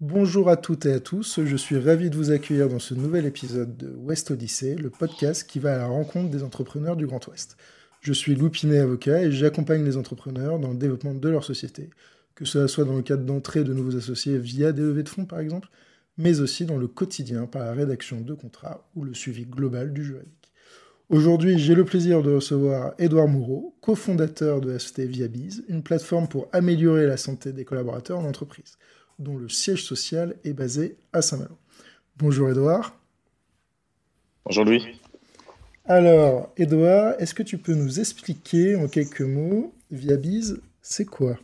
Bonjour à toutes et à tous, je suis ravi de vous accueillir dans ce nouvel épisode de West Odyssey, le podcast qui va à la rencontre des entrepreneurs du Grand Ouest. Je suis Loup Pinet, avocat, et j'accompagne les entrepreneurs dans le développement de leur société, que ce soit dans le cadre d'entrée de nouveaux associés via des levées de fonds par exemple, mais aussi dans le quotidien par la rédaction de contrats ou le suivi global du juridique. Aujourd'hui, j'ai le plaisir de recevoir Édouard Moureau, cofondateur de ST Viabiz, une plateforme pour améliorer la santé des collaborateurs en entreprise dont le siège social est basé à Saint-Malo. Bonjour Edouard. Bonjour Louis. Alors, Edouard, est-ce que tu peux nous expliquer en quelques mots, Viabiz, c'est quoi?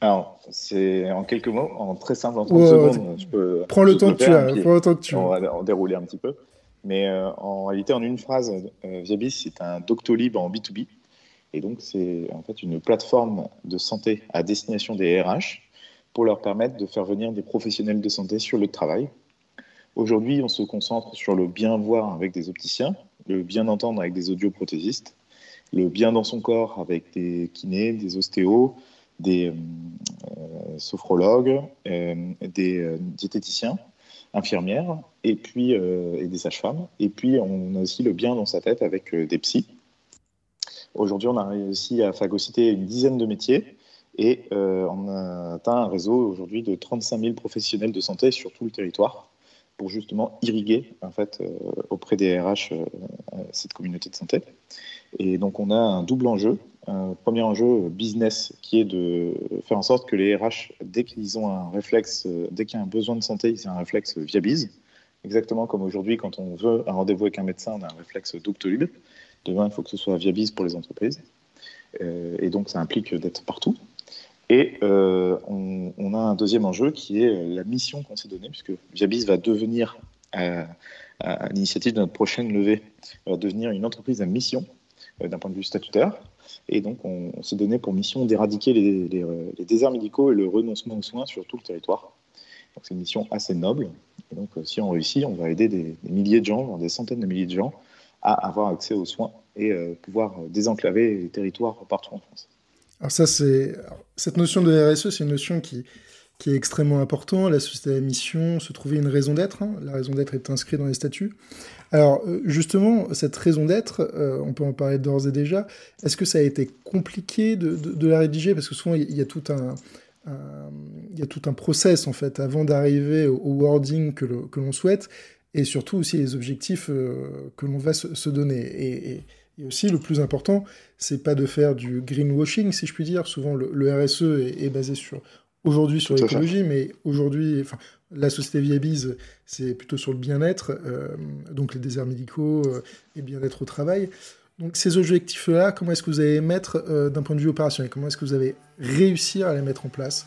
Alors, c'est en quelques mots, en très simple, en 30 secondes, je peux. Prends le temps que tu as, prends le temps que tu On va en dérouler un petit peu. Mais euh, en réalité, en une phrase, euh, Viabiz, c'est un Doctolib en B2B. Et donc, c'est en fait une plateforme de santé à destination des RH pour leur permettre de faire venir des professionnels de santé sur le travail. Aujourd'hui, on se concentre sur le bien voir avec des opticiens, le bien entendre avec des audioprothésistes, le bien dans son corps avec des kinés, des ostéos, des euh, sophrologues, euh, des euh, diététiciens, infirmières, et puis et des sages-femmes. Et puis, on a aussi le bien dans sa tête avec des psys. Aujourd'hui, on a réussi à phagocyter une dizaine de métiers et euh, on a atteint un réseau aujourd'hui de 35 000 professionnels de santé sur tout le territoire pour justement irriguer en fait, euh, auprès des RH euh, cette communauté de santé. Et donc on a un double enjeu. Un premier enjeu business qui est de faire en sorte que les RH, dès qu'ils ont un réflexe, dès qu'il y a un besoin de santé, ils ont un réflexe viabise. Exactement comme aujourd'hui, quand on veut un rendez-vous avec un médecin, on a un réflexe Doctolib. Demain, il faut que ce soit viabise pour les entreprises. et donc ça implique d'être partout. Et euh, on, a un deuxième enjeu qui est euh, la mission qu'on s'est donnée, puisque Viabis va devenir, à, l'initiative de notre prochaine levée, va devenir une entreprise à mission euh, d'un point de vue statutaire. Et donc, on, s'est donné pour mission d'éradiquer les, déserts médicaux et le renoncement aux soins sur tout le territoire. Donc, c'est une mission assez noble. Et donc, si on réussit, on va aider des, milliers de gens, des centaines de milliers de gens, à avoir accès aux soins et pouvoir désenclaver les territoires partout en France. Alors ça, c'est cette notion de RSE, c'est une notion qui, qui est extrêmement importante. La société à mission se trouvait une raison d'être. Hein. La raison d'être est inscrite dans les statuts. Alors euh, justement, cette raison d'être, euh, on peut en parler d'ores et déjà. Est-ce que ça a été compliqué de, de, la rédiger? Parce que souvent, il y, a tout un, il y a tout un process en fait avant d'arriver au, wording que l'on souhaite et surtout aussi les objectifs euh, que l'on va se, donner. et aussi, le plus important, c'est pas de faire du greenwashing, si je puis dire. Souvent, le, RSE est, basé sur aujourd'hui sur l'écologie, mais aujourd'hui, enfin, la société Viabiz, c'est plutôt sur le bien-être, euh, donc les déserts médicaux euh, et bien-être au travail. Donc ces objectifs-là, comment est-ce que vous allez les mettre euh, d'un point de vue opérationnel? Comment est-ce que vous allez réussir à les mettre en place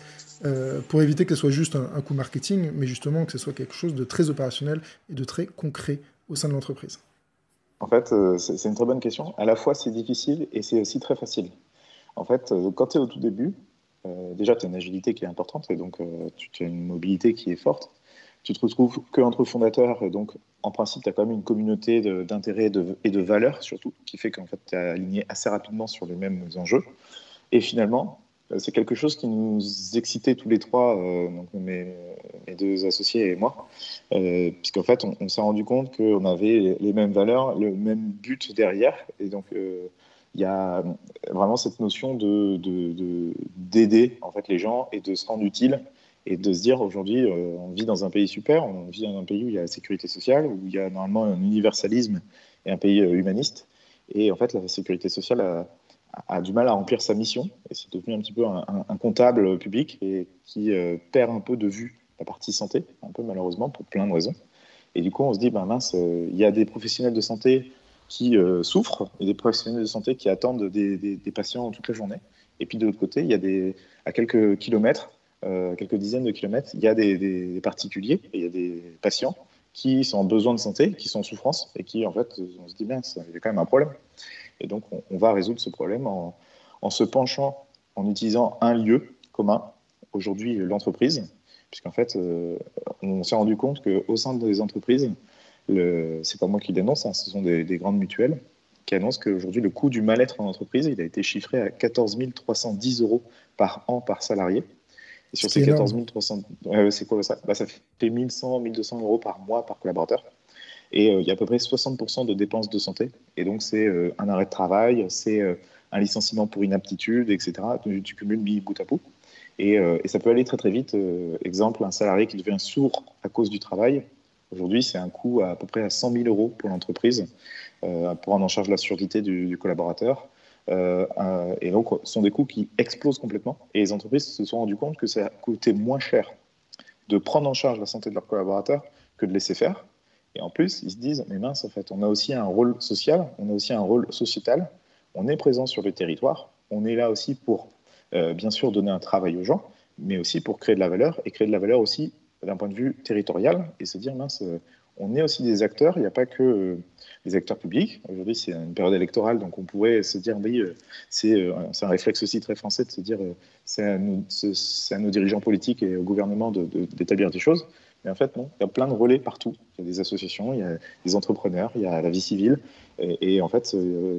pour éviter que ce soit juste un, un coup marketing, mais justement que ce soit quelque chose de très opérationnel et de très concret au sein de l'entreprise? En fait, euh, c'est une très bonne question. À la fois, c'est difficile et c'est aussi très facile. En fait, euh, quand tu es au tout début, euh, déjà, tu as une agilité qui est importante et donc tu, as une mobilité qui est forte. Tu te retrouves qu'entre fondateurs, et donc en principe, tu as quand même une communauté d'intérêts et de valeurs surtout, qui fait qu'en fait, tu es aligné assez rapidement sur les mêmes enjeux. Et finalement, c'est quelque chose qui nous excitait tous les trois, euh, mes, deux associés et moi, euh, puisqu'en fait, on, s'est rendu compte qu'on avait les mêmes valeurs, le même but derrière, et donc il y a vraiment cette notion de d'aider en fait les gens et de se rendre utile et de se dire aujourd'hui, on vit dans un pays super, on vit dans un pays où il y a la sécurité sociale, où il y a normalement un universalisme et un pays humaniste, et en fait, la sécurité sociale a a du mal à remplir sa mission et c'est devenu un petit peu un, comptable public et qui euh, perd un peu de vue la partie santé, un peu malheureusement pour plein de raisons. Et du coup, on se dit, ben mince, euh, il y a des professionnels de santé qui euh, souffrent et des professionnels de santé qui attendent des, patients toute la journée. Et puis de l'autre côté, il y a des, à quelques kilomètres, quelques dizaines de kilomètres, il y a des, particuliers et il y a des patients qui sont en besoin de santé, qui sont en souffrance et qui, en fait, on se dit, bien, il y a quand même un problème. Et donc, on, va résoudre ce problème en, se penchant, en utilisant un lieu commun, aujourd'hui l'entreprise, puisqu'en fait, euh, on s'est rendu compte qu'au sein des entreprises, ce n'est pas moi qui dénonce, hein, ce sont des, grandes mutuelles qui annoncent qu'aujourd'hui, le coût du mal-être en entreprise, il a été chiffré à 14 310 euros par an par salarié. Et sur ces 14 300, c'est quoi ça? Bah, Ça fait 1100, 1200 euros par mois par collaborateur. Et il y a à peu près 60% de dépenses de santé. Et donc, c'est un arrêt de travail, c'est un licenciement pour inaptitude, etc. Tu, cumules mis bout à bout. Et, ça peut aller très très vite. exemple, un salarié qui devient sourd à cause du travail, Aujourd'hui, c'est un coût à, peu près à 100 000 euros pour l'entreprise euh, pour prendre en charge la surdité du, collaborateur. Euh, et donc, ce sont des coûts qui explosent complètement. Et les entreprises se sont rendues compte que ça coûtait moins cher de prendre en charge la santé de leurs collaborateurs que de laisser faire. Et en plus, ils se disent, mais mince, en fait, on a aussi un rôle social, on a aussi un rôle sociétal, on est présent sur le territoire, on est là aussi pour, euh, bien sûr, donner un travail aux gens, mais aussi pour créer de la valeur, et créer de la valeur aussi d'un point de vue territorial et se dire, mince, euh, on est aussi des acteurs, il n'y a pas que euh, les acteurs publics. Aujourd'hui, c'est une période électorale, donc on pourrait se dire, oui, euh, c'est un réflexe aussi très français de se dire, c'est à, à, nos dirigeants politiques et au gouvernement d'établir des choses. Mais en fait, non, il y a plein de relais partout. Il y a des associations, il y a des entrepreneurs, il y a la vie civile. Et, en fait,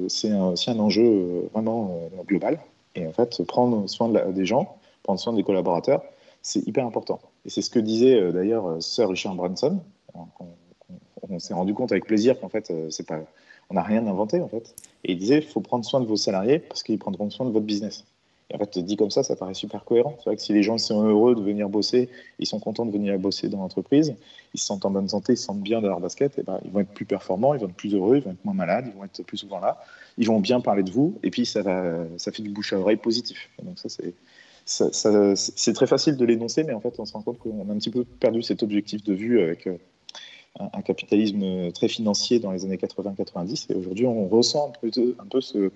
c'est aussi un enjeu vraiment global. Et en fait, prendre soin des gens, prendre soin des collaborateurs, c'est hyper important. Et c'est ce que disait euh, d'ailleurs euh, Sir Richard Branson. On, s'est rendu compte avec plaisir qu'en fait, euh, on n'a rien inventé en fait. Et il disait, il faut prendre soin de vos salariés parce qu'ils prendront soin de votre business. Et en fait, dit comme ça, ça paraît super cohérent. C'est vrai que si les gens sont heureux de venir bosser, ils sont contents de venir bosser dans l'entreprise, ils se sentent en bonne santé, ils se sentent bien dans leur basket, et ben, ils vont être plus performants, ils vont être plus heureux, ils vont être moins malades, ils vont être plus souvent là, ils vont bien parler de vous, et puis ça, fait du bouche à oreille positif. donc ça, c'est, très facile de l'énoncer, mais en fait, on se rend compte qu'on a un petit peu perdu cet objectif de vue avec euh, un, capitalisme très financier dans les années 80-90. Et aujourd'hui, on ressent un peu ce,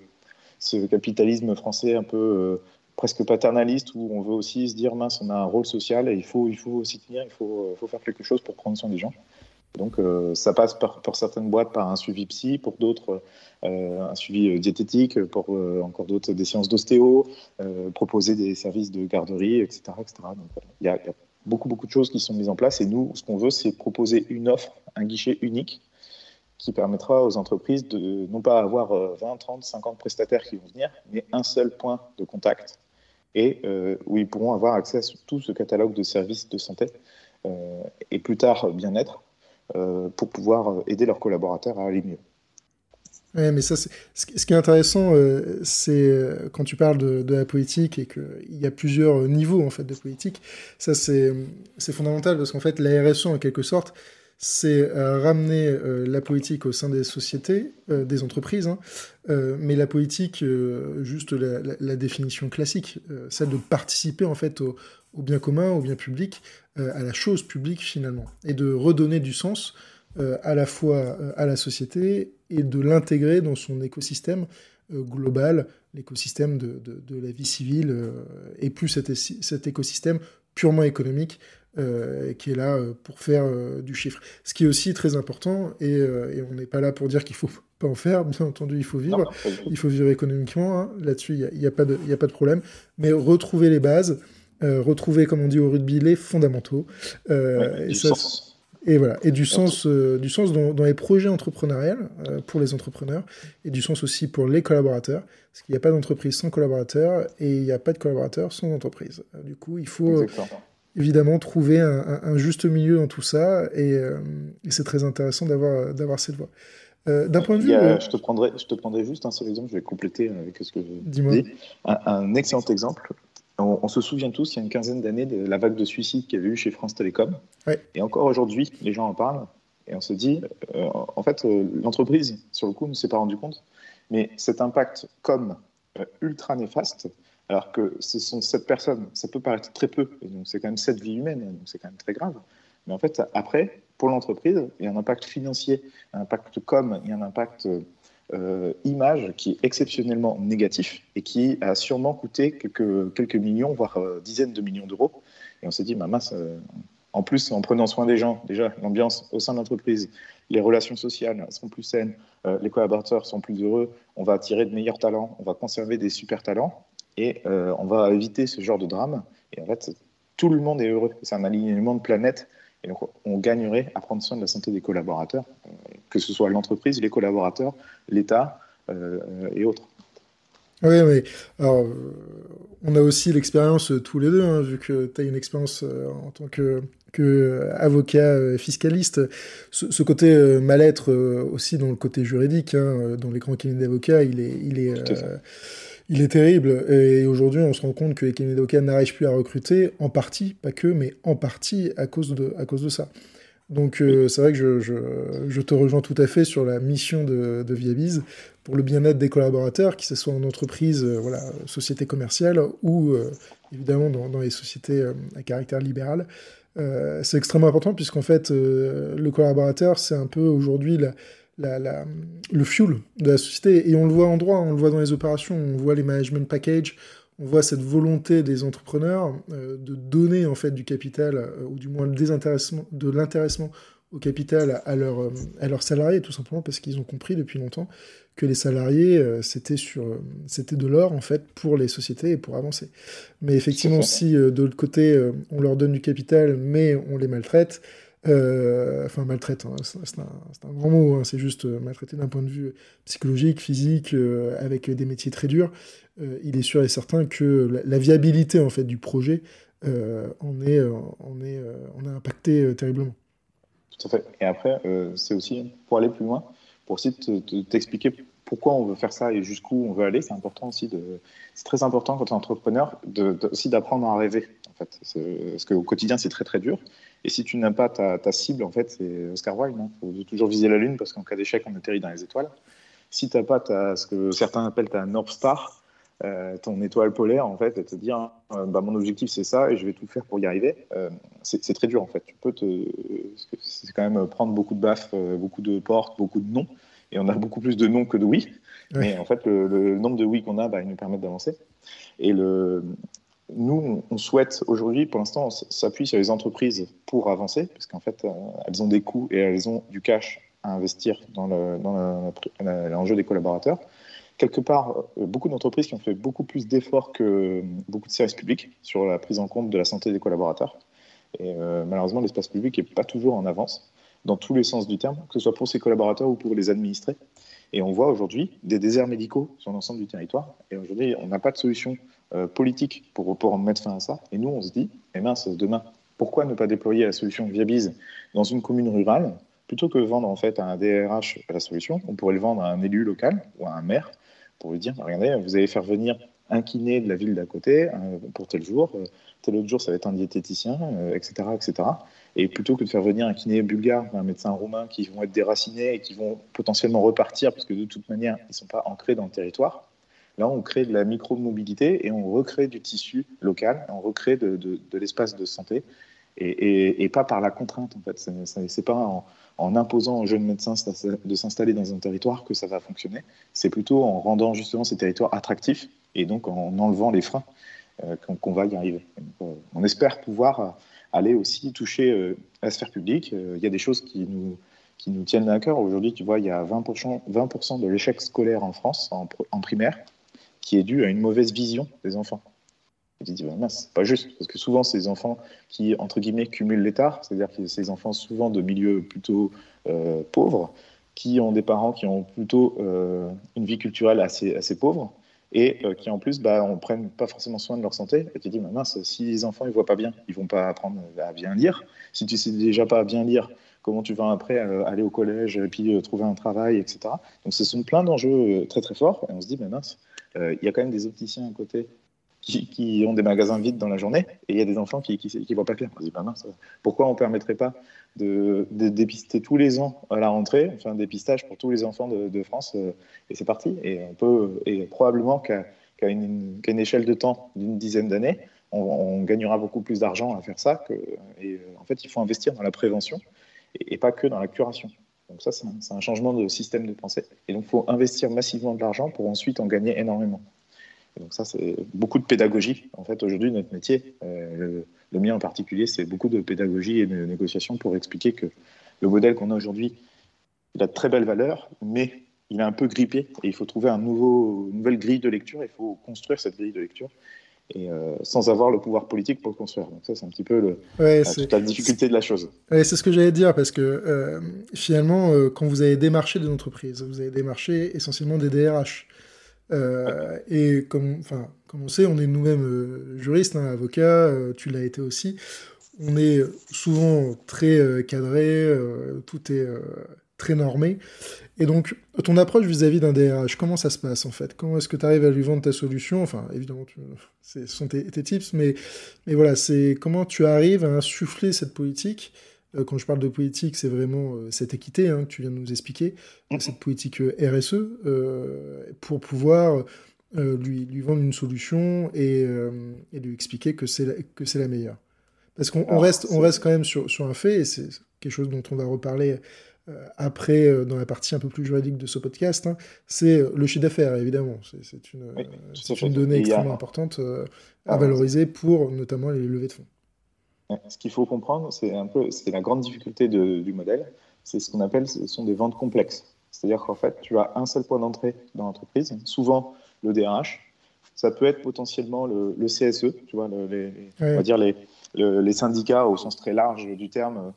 capitalisme français un peu euh, presque paternaliste où on veut aussi se dire mince, on a un rôle social et il faut, il faut s'y tenir, il faut, faut, faire quelque chose pour prendre soin des gens. Donc, euh, ça passe par, pour certaines boîtes par un suivi psy, pour d'autres euh, un suivi euh, diététique, pour encore d'autres des séances d'ostéo, proposer des services de garderie, etc. etc. Donc, il y, a beaucoup, beaucoup de choses qui sont mises en place. Et nous, ce qu'on veut, c'est proposer une offre, un guichet unique qui permettra aux entreprises de non pas avoir 20, 30, 50 prestataires qui vont venir, mais un seul point de contact et où ils pourront avoir accès à tout ce catalogue de services de santé et plus tard bien-être euh, pour pouvoir euh, aider leurs collaborateurs à aller mieux. Oui, mais ça, ce qui est intéressant, euh, c'est quand tu parles de, la politique et qu'il y a plusieurs niveaux en fait de politique. Ça, c'est fondamental parce qu'en fait, la RSE, en quelque sorte, c'est ramener la politique au sein des sociétés, des entreprises, hein, mais la politique, juste la, définition classique, celle de participer en fait au, bien commun, au bien public, euh, à la chose publique finalement, et de redonner du sens euh, à la fois euh, à la société et de l'intégrer dans son écosystème global, l'écosystème de, la vie civile, et plus cet, écosystème purement économique qui est là pour faire du chiffre. Ce qui est aussi très important, et, et on n'est pas là pour dire qu'il faut pas en faire, bien entendu, il faut vivre, il faut vivre économiquement, hein. là-dessus, il n'y a, a, pas de, a pas de problème, mais retrouver les bases, euh, retrouver, comme on dit au rugby, les fondamentaux. Euh, et, sens. et, voilà, et du sens, euh, du sens dans, les projets entrepreneuriels pour les entrepreneurs et du sens aussi pour les collaborateurs. Parce qu'il n'y a pas d'entreprise sans collaborateurs et il n'y a pas de collaborateurs sans entreprise. du coup, il faut évidemment trouver un, juste milieu dans tout ça et, c'est très intéressant d'avoir, d'avoir cette voie. D'un point de vue. je, te prendrai, je te prendrai juste un seul exemple, je vais compléter avec ce que je dis. Un, un, excellent exemple. On, se souvient tous, il y a une quinzaine d'années, de la vague de suicides qu'il y avait eu chez France Télécom. Et encore aujourd'hui, les gens en parlent. Et on se dit, euh, en fait, euh, l'entreprise, sur le coup, ne s'est pas rendu compte. Mais cet impact comme euh, ultra néfaste, alors que ce sont sept personnes, ça peut paraître très peu, et donc c'est quand même sept vies humaines, donc c'est quand même très grave. Mais en fait, après, pour l'entreprise, il y a un impact financier, un impact com, il y a un impact euh, image qui est exceptionnellement négatif et qui a sûrement coûté quelques, millions, voire euh, dizaines de millions d'euros. Et on s'est dit, bah, mince, euh, en plus, en prenant soin des gens, déjà, l'ambiance au sein de l'entreprise, les relations sociales sont plus saines, les collaborateurs sont plus heureux, on va attirer de meilleurs talents, on va conserver des super talents et on va éviter ce genre de drame. Et en fait, tout le monde est heureux. C'est un alignement de planète et donc, on gagnerait à prendre soin de la santé des collaborateurs, euh, que ce soit l'entreprise, les collaborateurs, l'État euh, et autres. Oui, mais alors, on a aussi l'expérience tous les deux, hein, vu que tu as une expérience en tant que que euh, avocat euh, fiscaliste, ce, côté euh, mal-être aussi dans le côté juridique, hein, dans les grands cabinets d'avocats, il est, il est, il est terrible. Et aujourd'hui, on se rend compte que les d'avocats n'arrivent plus à recruter, en partie, pas que, mais en partie à cause de, à cause de ça. Donc c'est vrai que je, je, je, te rejoins tout à fait sur la mission de, de Viabiz pour le bien-être des collaborateurs, que ce soit en entreprise, voilà, société commerciale ou évidemment dans, dans, les sociétés à caractère libéral. Euh, c'est extrêmement important puisqu'en fait, euh, le collaborateur, c'est un peu aujourd'hui le fuel de la société. Et on le voit en droit, on le voit dans les opérations, on voit les management packages, on voit cette volonté des entrepreneurs euh, de donner en fait du capital, ou du moins le désintéressement, de l'intéressement au capital à, leur, à leurs salariés, tout simplement parce qu'ils ont compris depuis longtemps que les salariés, euh, c'était sur, euh, c'était de l'or en fait pour les sociétés et pour avancer. Mais effectivement, si euh, de l'autre côté on leur donne du capital, mais on les maltraite, enfin maltraite, hein, c'est un, grand mot, hein, c'est juste maltraiter d'un point de vue psychologique, physique, avec des métiers très durs. il est sûr et certain que la, viabilité en fait du projet en est, en est, on est impacté terriblement. Tout à fait. Et après, c'est aussi pour aller plus loin pour aussi t'expliquer pourquoi on veut faire ça et jusqu'où on veut aller. C'est important aussi c'est très important quand tu es entrepreneur aussi d'apprendre à rêver. En fait, parce qu'au quotidien c'est très très dur. Et si tu n'as pas ta, ta, cible, en fait, c'est Oscar Wilde. Il hein. faut toujours viser la lune parce qu'en cas d'échec, on atterrit dans les étoiles. Si tu n'as pas ta, ce que certains appellent ta North Star, euh, ton étoile polaire, en fait, et te dire euh, bah, mon objectif c'est ça et je vais tout faire pour y arriver, euh, c'est très dur en fait. Tu peux te. C'est quand même prendre beaucoup de baffes, beaucoup de portes, beaucoup de noms et on a beaucoup plus de non que de oui. Mais en fait, le, nombre de oui qu'on a, bah, il nous permet d'avancer. Et le, nous, on souhaite aujourd'hui, pour l'instant, on s'appuie sur les entreprises pour avancer, parce qu'en fait, euh, elles ont des coûts et elles ont du cash à investir dans l'enjeu des collaborateurs. Quelque part, euh, beaucoup d'entreprises qui ont fait beaucoup plus d'efforts que beaucoup de services publics sur la prise en compte de la santé des collaborateurs. Euh, malheureusement, l'espace public n'est pas toujours en avance dans tous les sens du terme, que ce soit pour ses collaborateurs ou pour les administrés. Et on voit aujourd'hui des déserts médicaux sur l'ensemble du territoire. Et aujourd'hui, on n'a pas de solution euh, politique pour, pour mettre fin à ça. Et nous, on se dit, eh mince, demain, pourquoi ne pas déployer la solution Viabise dans une commune rurale plutôt que vendre en fait à un DRH la solution, on pourrait le vendre à un élu local ou à un maire pour lui dire, regardez, vous allez faire venir un kiné de la ville d'à côté euh, pour tel jour, euh, tel autre jour ça va être un diététicien, etc., etc. Et plutôt que de faire venir un kiné bulgare un médecin roumain qui vont être déracinés et qui vont potentiellement repartir, parce que de toute manière, ils ne sont pas ancrés dans le territoire, là, on crée de la micro-mobilité et on recrée du tissu local, on recrée de, l'espace de santé, et, pas par la contrainte, en fait. Ce n'est pas en, imposant aux jeunes médecins de s'installer dans un territoire que ça va fonctionner, c'est plutôt en rendant justement ces territoires attractifs, et donc en enlevant les freins euh, qu'on va y arriver. Euh, on espère pouvoir aller aussi toucher euh, la sphère publique. Euh, il y a des choses qui nous, tiennent à cœur. Aujourd'hui, tu vois, il y a 20%, 20 de l'échec scolaire en France, en, primaire, qui est dû à une mauvaise vision des enfants. Et tu te dis, bah, c'est pas juste, parce que souvent, des enfants qui, entre guillemets, cumulent l'état, c'est-à-dire que des enfants souvent de milieux plutôt euh, pauvres, qui ont des parents qui ont plutôt une vie culturelle assez, assez pauvre, et euh, qui en plus bah, on prenne pas forcément soin de leur santé. Et tu dis, bah, mince, si les enfants ils voient pas bien, ils vont pas apprendre à bien lire. Si tu sais déjà pas bien lire, comment tu vas après euh, aller au collège et puis euh, trouver un travail, etc. Donc ce sont plein d'enjeux très très forts. Et on se dit, bah, mince, il y a quand même des opticiens à côté qui, ont des magasins vides dans la journée et il y a des enfants qui ne voient pas clair. On bah, mince, pourquoi on ne permettrait pas de, dépister tous les ans à la rentrée, enfin un dépistage pour tous les enfants de, France, euh, et c'est parti. Et on probablement qu'à une, échelle de temps d'une dizaine d'années, on, gagnera beaucoup plus d'argent à faire ça. Et euh, en fait, il faut investir dans la prévention et, pas que dans la curation. Donc ça, c'est un, changement de système de pensée. Et donc, il faut investir massivement de l'argent pour ensuite en gagner énormément donc ça, c'est beaucoup de pédagogie. En fait, aujourd'hui, notre métier, euh, le, mien en particulier, c'est beaucoup de pédagogie et de négociation pour expliquer que le modèle qu'on a aujourd'hui, il a de très belles valeurs, mais il est un peu grippé et il faut trouver un nouveau, une nouvelle grille de lecture. Il faut construire cette grille de lecture et euh, sans avoir le pouvoir politique pour le construire. Donc ça, c'est un petit peu le, la, difficulté de la chose. c'est ce que j'allais dire, parce que euh, finalement, quand vous avez démarché des entreprises, vous avez démarché essentiellement des DRH. et comme, enfin, comme on sait, on est nous-mêmes juristes, hein, avocats, tu l'as été aussi. On est souvent très cadré, tout est très normé. Et donc, ton approche vis-à-vis d'un DRH, comment ça se passe en fait? Comment est-ce que tu arrives à lui vendre ta solution? Enfin, évidemment, ce sont tes, tips, mais, mais voilà, c'est comment tu arrives à insuffler cette politique? Euh, quand je parle de politique, c'est vraiment euh, cette équité hein, que tu viens de nous expliquer, mm-hmm. cette politique euh, RSE, pour pouvoir lui, lui, vendre une solution et, et lui expliquer que c'est la, la meilleure. Parce qu'on reste, on reste quand même sur, sur un fait, et c'est quelque chose dont on va reparler après, euh, dans la partie un peu plus juridique de ce podcast, hein, c'est euh, le chiffre d'affaires, évidemment. C'est une, une, donnée extrêmement importante à valoriser pour notamment les levées de fonds. Ce qu'il faut comprendre, c'est un peu, c'est la grande difficulté du modèle, c'est ce qu'on appelle, ce sont des ventes complexes. C'est-à-dire qu'en fait, tu as un seul point d'entrée dans l'entreprise, souvent le DRH. Ça peut être potentiellement le, CSE, tu vois, les, on va dire les, les syndicats au sens très large du terme, euh,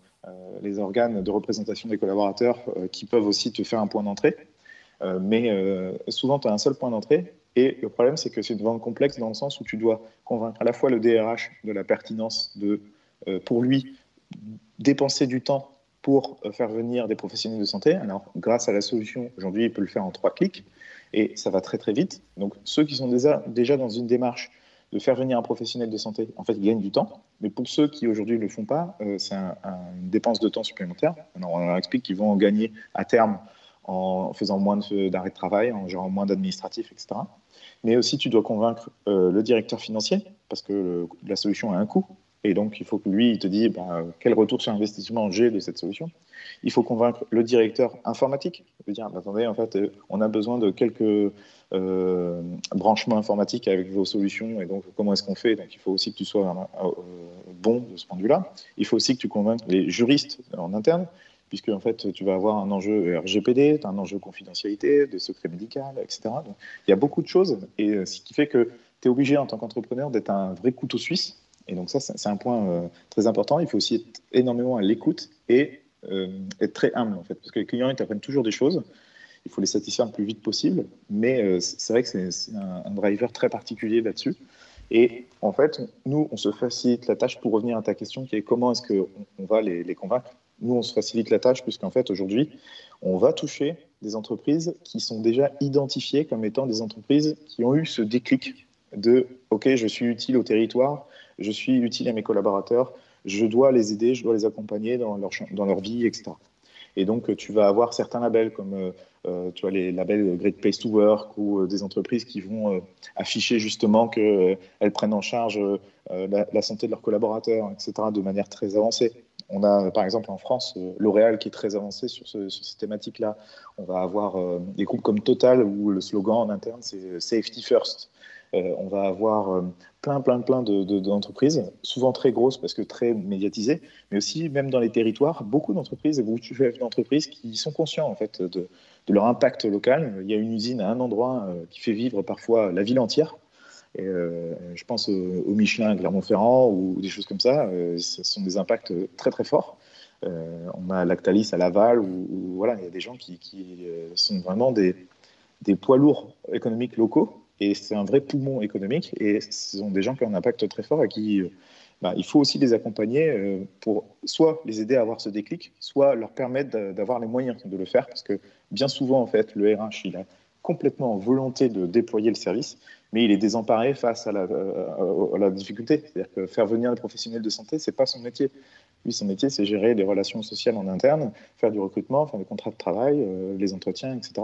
les organes de représentation des collaborateurs euh, qui peuvent aussi te faire un point d'entrée. Euh, mais souvent, tu as un seul point d'entrée. Et le problème, c'est que c'est une vente complexe dans le sens où tu dois convaincre à la fois le DRH de la pertinence de, pour lui, dépenser du temps pour faire venir des professionnels de santé. Alors, grâce à la solution, aujourd'hui, il peut le faire en trois clics et ça va très très vite. Donc, ceux qui sont déjà, déjà dans une démarche de faire venir un professionnel de santé, en fait, ils gagnent du temps. Mais pour ceux qui aujourd'hui ne le font pas, euh, c'est une dépense de temps supplémentaire. on leur explique qu'ils vont en gagner à terme en faisant moins d'arrêts de, travail, en gérant moins d'administratifs, etc. Mais aussi, tu dois convaincre euh, le directeur financier, parce que la solution a un coût. Et donc, il faut que lui, il te dise bah, quel retour sur investissement j'ai de cette solution. Il faut convaincre le directeur informatique. Il dire, attendez, en fait, euh, on a besoin de quelques euh, branchements informatiques avec vos solutions. Et donc, comment est-ce qu'on fait? Donc, il faut aussi que tu sois euh, bon de ce point de vue-là. Il faut aussi que tu convainques les juristes en interne, puisque en fait, tu vas avoir un enjeu RGPD, un enjeu confidentialité, de secret médical, etc. Il y a beaucoup de choses. Et ce qui fait que tu es obligé, en tant qu'entrepreneur, d'être un vrai couteau suisse et donc ça, c'est un point euh, très important. Il faut aussi être énormément à l'écoute et euh, être très humble, en fait, parce que les clients, ils t'apprennent toujours des choses. Il faut les satisfaire le plus vite possible, mais euh, c'est vrai que c'est un, driver très particulier là-dessus. Et en fait, nous, on se facilite la tâche pour revenir à ta question qui est comment est-ce qu'on on va les, les, convaincre? Nous, on se facilite la tâche puisqu'en fait, aujourd'hui, on va toucher des entreprises qui sont déjà identifiées comme étant des entreprises qui ont eu ce déclic de OK, je suis utile au territoire, je suis utile à mes collaborateurs, je dois les aider, je dois les accompagner dans leur, dans leur vie, etc. Et donc, tu vas avoir certains labels comme euh, euh, tu vois, les labels Great Place to Work ou euh, des entreprises qui vont afficher justement qu'elles prennent en charge la, santé de leurs collaborateurs, etc., de manière très avancée. On a par exemple en France L'Oréal qui est très avancé sur, sur ces thématiques-là. On va avoir des groupes comme Total où le slogan en interne c'est Safety First. On va avoir plein, plein, plein d'entreprises, de, souvent très grosses parce que très médiatisées, mais aussi même dans les territoires, beaucoup d'entreprises, d'entreprises qui sont conscients en fait de, leur impact local. Il y a une usine à un endroit euh, qui fait vivre parfois la ville entière. Et, euh, je pense au, Michelin à Clermont-Ferrand ou des choses comme ça. Euh, ce sont des impacts très très forts. on a Lactalis à Laval où, voilà, il y a des gens qui, qui sont vraiment des, des poids lourds économiques locaux et c'est un vrai poumon économique. Et ce sont des gens qui ont un impact très fort et qui, euh, bah, il faut aussi les accompagner euh, pour soit les aider à avoir ce déclic, soit leur permettre d'avoir les moyens de le faire. Parce que bien souvent, en fait, le RH, il a complètement en volonté de déployer le service, mais il est désemparé face à la, euh, à la difficulté. C'est-à-dire que faire venir les professionnels de santé, c'est pas son métier. Lui, son métier, c'est gérer les relations sociales en interne, faire du recrutement, faire des contrats de travail, les entretiens, etc.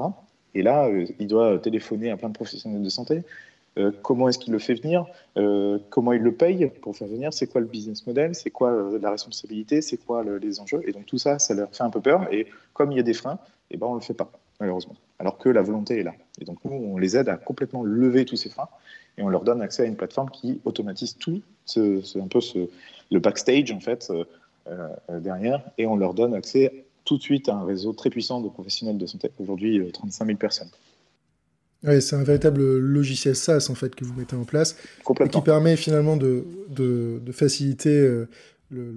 Et là, euh, il doit téléphoner à plein de professionnels de santé. Euh, comment est-ce qu'il le fait venir? Euh, Comment il le paye pour faire venir? C'est quoi le business model? C'est quoi la responsabilité? C'est quoi les enjeux? Et donc tout ça, ça leur fait un peu peur. Et comme il y a des freins, eh ben, on ne le fait pas, malheureusement. Alors que la volonté est là. Et donc nous, on les aide à complètement lever tous ces freins et on leur donne accès à une plateforme qui automatise tout, ce, un peu le backstage en fait derrière, et on leur donne accès tout de suite un réseau très puissant de professionnels de santé. Aujourd'hui, 35 euh, 000 personnes. Oui, c'est un véritable logiciel SaaS en fait que vous mettez en place et qui permet finalement de, de, faciliter euh, le,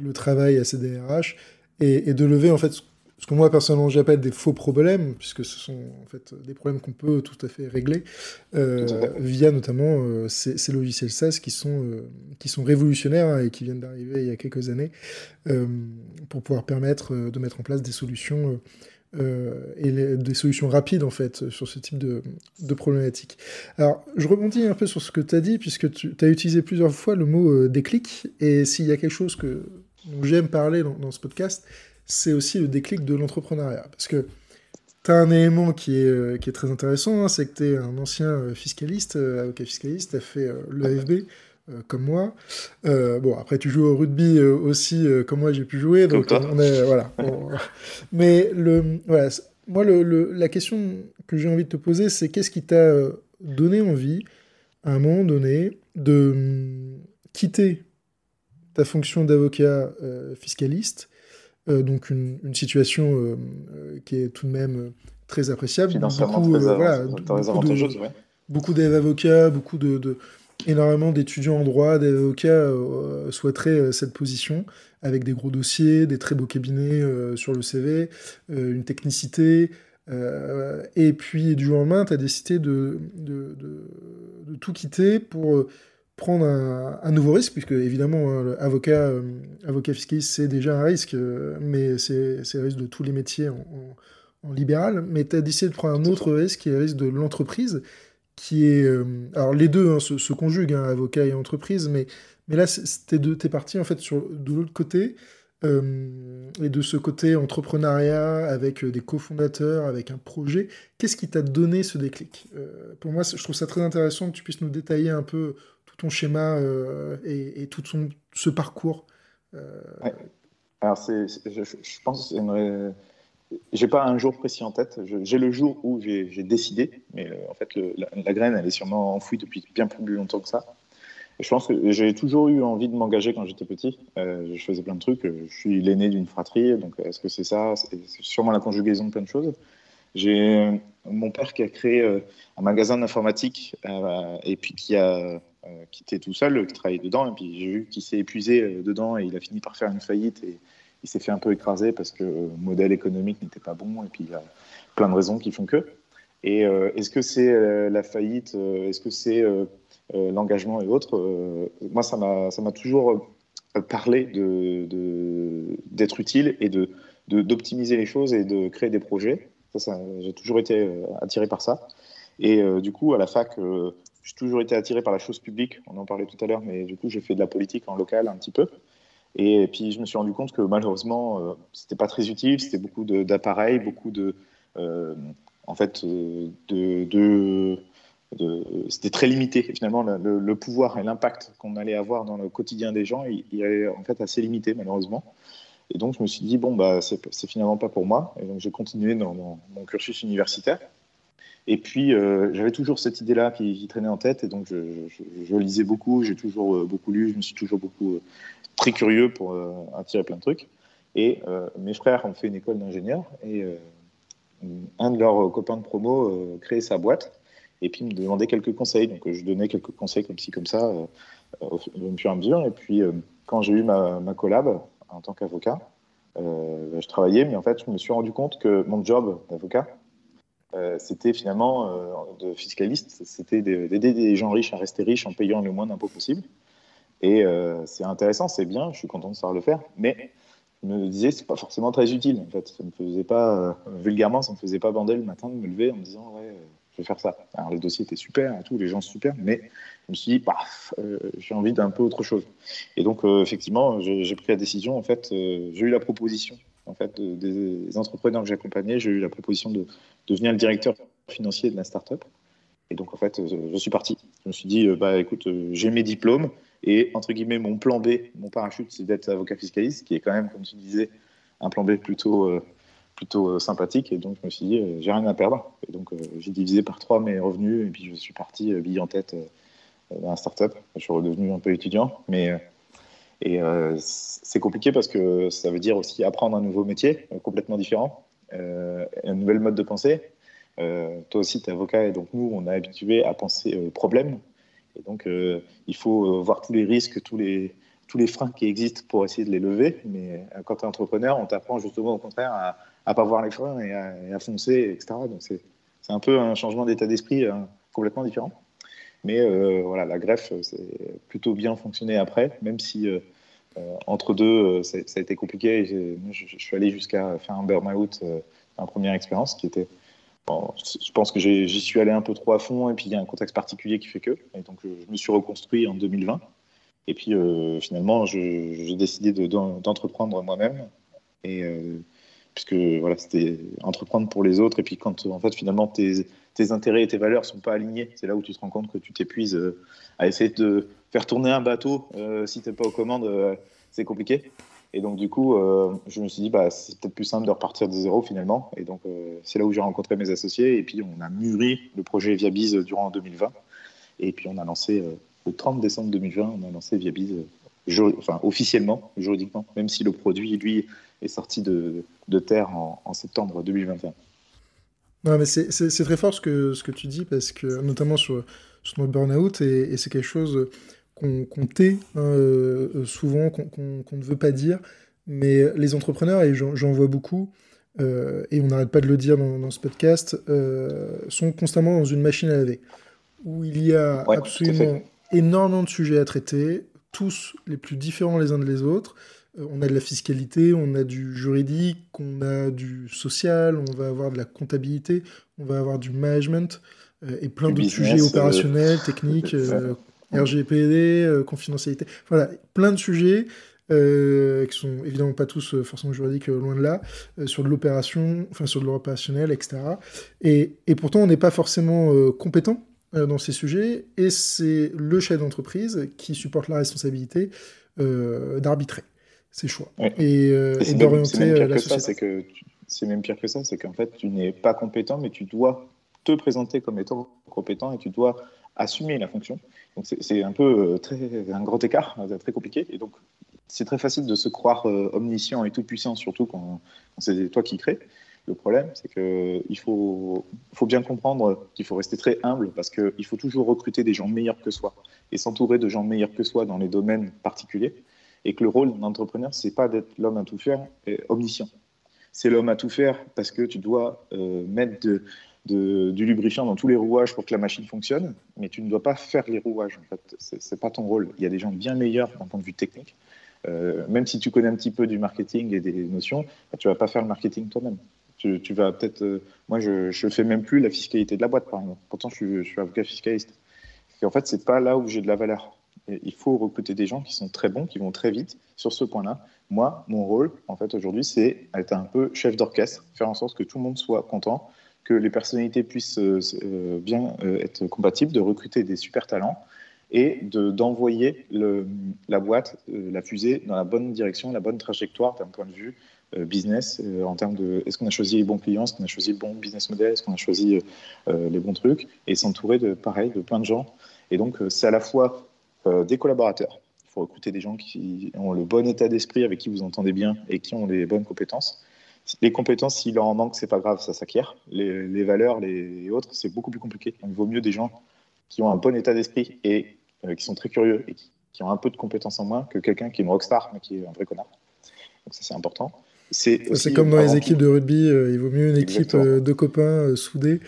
le, travail à ces DRH et, de lever en fait ce que moi personnellement j'appelle des faux problèmes, puisque ce sont en fait des problèmes qu'on peut tout à fait régler via notamment ces, logiciels SaaS qui sont, qui sont révolutionnaires hein, et qui viennent d'arriver il y a quelques années pour pouvoir permettre de mettre en place des solutions euh, et des solutions rapides en fait sur ce type de, de problématique. Alors, je rebondis un peu sur ce que tu as dit, puisque tu as utilisé plusieurs fois le mot euh, déclic, et s'il y a quelque chose que j'aime parler dans, ce podcast, c'est aussi le déclic de l'entrepreneuriat. Parce que tu as un élément qui est, euh, qui est très intéressant, hein, c'est que tu es un ancien fiscaliste, avocat fiscaliste, tu as fait l'AFB, euh, comme moi. Euh, bon, après, tu joues au rugby euh, aussi comme moi, j'ai pu jouer. Donc, on est, voilà. Mais le, voilà, moi, le, la question que j'ai envie de te poser, c'est qu'est-ce qui t'a donné envie, à un moment donné, de hum, quitter ta fonction d'avocat fiscaliste, donc une, une situation qui est tout de même très appréciable. Beaucoup, très, voilà, beaucoup d'avocats, beaucoup de, énormément d'étudiants en droit, d'avocats euh, souhaiteraient euh, cette position, avec des gros dossiers, des très beaux cabinets euh, sur le CV, une technicité. et puis du jour au lendemain, tu as décidé de, de, de, tout quitter pour prendre un, nouveau risque, puisque évidemment, hein, avocat, avocat fiscaliste, c'est déjà un risque, mais c'est le risque de tous les métiers en, libéral. Mais tu as décidé de prendre un autre risque, qui est le risque de l'entreprise qui est... Euh, alors les deux hein, se, conjuguent, hein, avocat et entreprise, mais, mais là, t'es es parti en fait sur, de l'autre côté, euh, et de ce côté entrepreneuriat, avec euh, des cofondateurs, avec un projet. Qu'est-ce qui t'a donné ce déclic? Pour moi, je trouve ça très intéressant que tu puisses nous détailler un peu ton schéma et, tout son, ce parcours. Alors, c'est, je, pense que j'ai pas un jour précis en tête. J'ai le jour où j'ai décidé, mais euh, en fait, la, graine, elle est sûrement enfouie depuis bien plus longtemps que ça. je pense que j'ai toujours eu envie de m'engager quand j'étais petit. Euh, je faisais plein de trucs. Je suis l'aîné d'une fratrie, donc est-ce que c'est ça? C'est sûrement la conjugaison de plein de choses. J'ai euh, mon père qui a créé un magasin d'informatique et puis qui a quitté tout seul, qui travaillait dedans, et puis j'ai vu qu'il s'est épuisé dedans et il a fini par faire une faillite et il s'est fait un peu écraser parce que le modèle économique n'était pas bon et puis il y a plein de raisons qui font que. Et euh, est-ce que c'est euh, la faillite euh, Est-ce que c'est l'engagement et autres Moi, ça m'a toujours parlé d'être de, d'être utile et de d'optimiser les choses et de créer des projets. J'ai toujours été attiré par ça. Et du coup, à la fac, j'ai toujours été attiré par la chose publique. On en parlait tout à l'heure, mais du coup, j'ai fait de la politique en local un petit peu. Et puis je me suis rendu compte que malheureusement, euh, c'était pas très utile. C'était beaucoup d'appareils, beaucoup de, euh, en fait, euh, de, de, de c'était très limité. finalement, le, pouvoir et l'impact qu'on allait avoir dans le quotidien des gens, il, est en fait assez limité malheureusement. Et donc je me suis dit bon bah c'est finalement pas pour moi. Et donc j'ai continué dans mon, cursus universitaire. Et puis, j'avais toujours cette idée-là qui, traînait en tête, et donc je, lisais beaucoup, j'ai toujours beaucoup lu, je me suis toujours beaucoup très curieux pour euh, attirer plein de trucs. Et euh, mes frères ont fait une école d'ingénieur et euh, un de leurs copains de promo créait sa boîte et puis me demandait quelques conseils. Donc je donnais quelques conseils comme ci, comme ça, au fur et à mesure. Et puis quand j'ai eu ma, ma, collab en tant qu'avocat, je travaillais, mais en fait je me suis rendu compte que mon job d'avocat, c'était finalement de fiscaliste, c'était d'aider des gens riches à rester riches en payant le moins d'impôts possible. Et euh, c'est intéressant, c'est bien, je suis content de savoir le faire, mais je me disais c'est pas forcément très utile en fait. Ça me faisait pas, euh, vulgairement, ça me faisait pas bander le matin de me lever en me disant ouais, je vais faire ça. Alors les dossiers étaient super et tout, les gens super, mais je me suis dit paf, euh, j'ai envie d'un peu autre chose. Et donc effectivement, j'ai pris la décision. En fait, j'ai eu la proposition en fait des entrepreneurs que j'accompagnais, j'ai eu la proposition de, devenir le directeur financier de la start-up. Et donc en fait, je suis parti. Je me suis dit bah écoute, j'ai mes diplômes et entre guillemets, mon plan B, mon parachute, c'est d'être avocat fiscaliste, qui est quand même, comme tu disais, un plan B plutôt, euh, plutôt euh, sympathique. Et donc, je me suis dit, euh, j'ai rien à perdre. Et donc, j'ai divisé par trois mes revenus. Et puis, je suis parti bille en tête dans la start-up. Je suis redevenu un peu étudiant. Mais et c'est compliqué parce que ça veut dire aussi apprendre un nouveau métier complètement différent, un nouvel mode de pensée. toi aussi, tu es avocat et donc nous, on est habitué à penser problème et donc, euh, il faut euh, voir tous les risques, tous les, freins qui existent pour essayer de les lever. Mais euh, quand tu es entrepreneur, on t'apprend justement au contraire à, à pas voir les freins et à, foncer, etc. Donc c'est un peu un changement d'état d'esprit complètement différent. Mais voilà, la greffe, c'est plutôt bien fonctionné après, même si entre deux, ça, a été compliqué. Je, suis allé jusqu'à faire un burn-out, en première expérience, qui était je pense que j'y suis allé un peu trop à fond et puis il y a un contexte particulier qui fait que. Et donc je, me suis reconstruit en 2020. Et puis euh, finalement, j'ai décidé d'entreprendre moi-même. Et euh, puisque voilà, c'était entreprendre pour les autres. Et puis quand en fait finalement tes, tes intérêts et tes valeurs sont pas alignés, c'est là où tu te rends compte que tu t'épuises euh, à essayer de faire tourner un bateau. si tu n'es pas aux commandes, c'est compliqué. Et donc, du coup, euh, je me suis dit, bah, c'est peut-être plus simple de repartir de zéro finalement. Et donc, euh, c'est là où j'ai rencontré mes associés. Et puis, on a mûri le projet Viabiz durant 2020. Et puis, on a lancé, euh, le 30 décembre 2020, on a lancé Viabiz enfin, officiellement, juridiquement, même si le produit, lui, est sorti de terre en, septembre 2021. Non, mais c'est très fort ce que, ce que tu dis, parce que, notamment sur, sur notre burn-out, et, et c'est quelque chose qu'on tait hein, euh, souvent, qu'on ne veut pas dire. Mais les entrepreneurs, et j'en vois beaucoup, euh, et on n'arrête pas de le dire dans, ce podcast, euh, sont constamment dans une machine à laver, où il y a absolument énormément de sujets à traiter, tous les plus différents les uns des autres. On a de la fiscalité, on a du juridique, on a du social, on va avoir de la comptabilité, on va avoir du management, et plein d'autres sujets opérationnels, techniques, RGPD, euh, confidentialité, voilà, plein de sujets euh, qui sont évidemment pas tous euh, forcément juridiques, loin de là, sur de l'opération, enfin sur de l'opérationnel, etc. Et, et, pourtant, on n'est pas forcément compétent dans ces sujets, et c'est le chef d'entreprise qui supporte la responsabilité d'arbitrer ses choix et, et d'orienter la société. C'est même pire que ça, c'est qu'en fait, tu n'es pas compétent, mais tu dois te présenter comme étant compétent et tu dois assumer la fonction. Donc c'est un peu euh, très, un grand écart, euh, très compliqué. Et donc c'est très facile de se croire euh, omniscient et tout puissant, surtout quand, c'est toi qui crée. Le problème, c'est qu'il faut, faut bien comprendre qu'il faut rester très humble parce qu'il faut toujours recruter des gens meilleurs que soi et s'entourer de gens meilleurs que soi dans les domaines particuliers. Et que le rôle d'un entrepreneur, c'est pas d'être l'homme à tout faire omniscient. C'est l'homme à tout faire parce que tu dois mettre de, du lubrifiant dans tous les rouages pour que la machine fonctionne, mais tu ne dois pas faire les rouages. En fait, c'est pas ton rôle. Il y a des gens bien meilleurs d'un point de vue technique. Euh, même si tu connais un petit peu du marketing et des notions, bah, tu vas pas faire le marketing toi-même. Tu, vas peut-être. Euh, moi, je, ne fais même plus la fiscalité de la boîte, par exemple. Pourtant, je je suis avocat fiscaliste. Et en fait, c'est pas là où j'ai de la valeur. Il faut recruter des gens qui sont très bons, qui vont très vite sur ce point-là. Moi, mon rôle, en fait, aujourd'hui, c'est être un peu chef d'orchestre, faire en sorte que tout le monde soit content, que les personnalités puissent euh, euh, bien euh, être compatibles, de recruter des super talents et d'envoyer la boîte, la fusée dans la bonne direction, la bonne trajectoire d'un point de vue business, en termes de est-ce qu'on a choisi les bons clients, est-ce qu'on a choisi le bon business model, est-ce qu'on a choisi les bons trucs, et s'entourer de pareil, de plein de gens. Et donc, c'est à la fois des collaborateurs. Il faut recruter des gens qui ont le bon état d'esprit, avec qui vous entendez bien et qui ont les bonnes compétences. Les compétences, s'il en manque, c'est pas grave, ça s'acquiert. Les, valeurs, les autres, c'est beaucoup plus compliqué. il vaut mieux des gens qui ont un bon état d'esprit et euh, qui sont très curieux et qui, ont un peu de compétences en moins que quelqu'un qui est une rockstar mais qui est un vrai connard. Donc ça, c'est important. C'est comme dans les équipes de rugby, euh, il vaut mieux une équipe euh, de copains soudés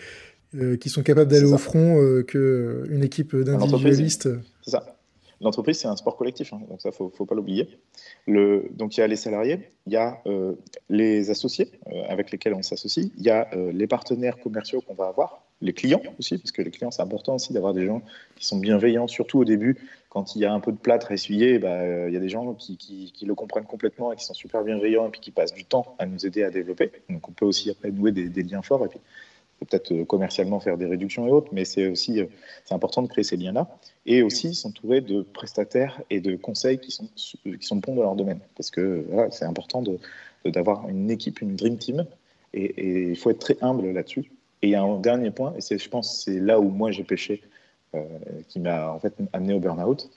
qui sont capables d'aller au front qu'une équipe d'individualistes. C'est ça. L'entreprise, c'est un sport collectif, hein, donc ça, faut, faut pas l'oublier. Donc il y a les salariés, il y a euh, les associés euh, avec lesquels on s'associe, il y a euh, les partenaires commerciaux qu'on va avoir, les clients aussi, parce que les clients, c'est important aussi d'avoir des gens qui sont bienveillants, surtout au début, quand il y a un peu de plâtre à essuyer, bah, il y a des gens qui, le comprennent complètement et qui sont super bienveillants et puis qui passent du temps à nous aider à développer. Donc on peut aussi après nouer des, des liens forts et puis peut-être euh, commercialement faire des réductions et autres, mais c'est aussi euh, c'est important de créer ces liens-là. Et aussi s'entourer de prestataires et de conseils qui sont, qui sont bons dans leur domaine. Parce que c'est important d'avoir une équipe, une dream team, et il faut être très humble là-dessus. Et il y a un dernier point, et c'est, je pense c'est là où moi j'ai pêché, euh, qui m'a en fait amené au burn-out,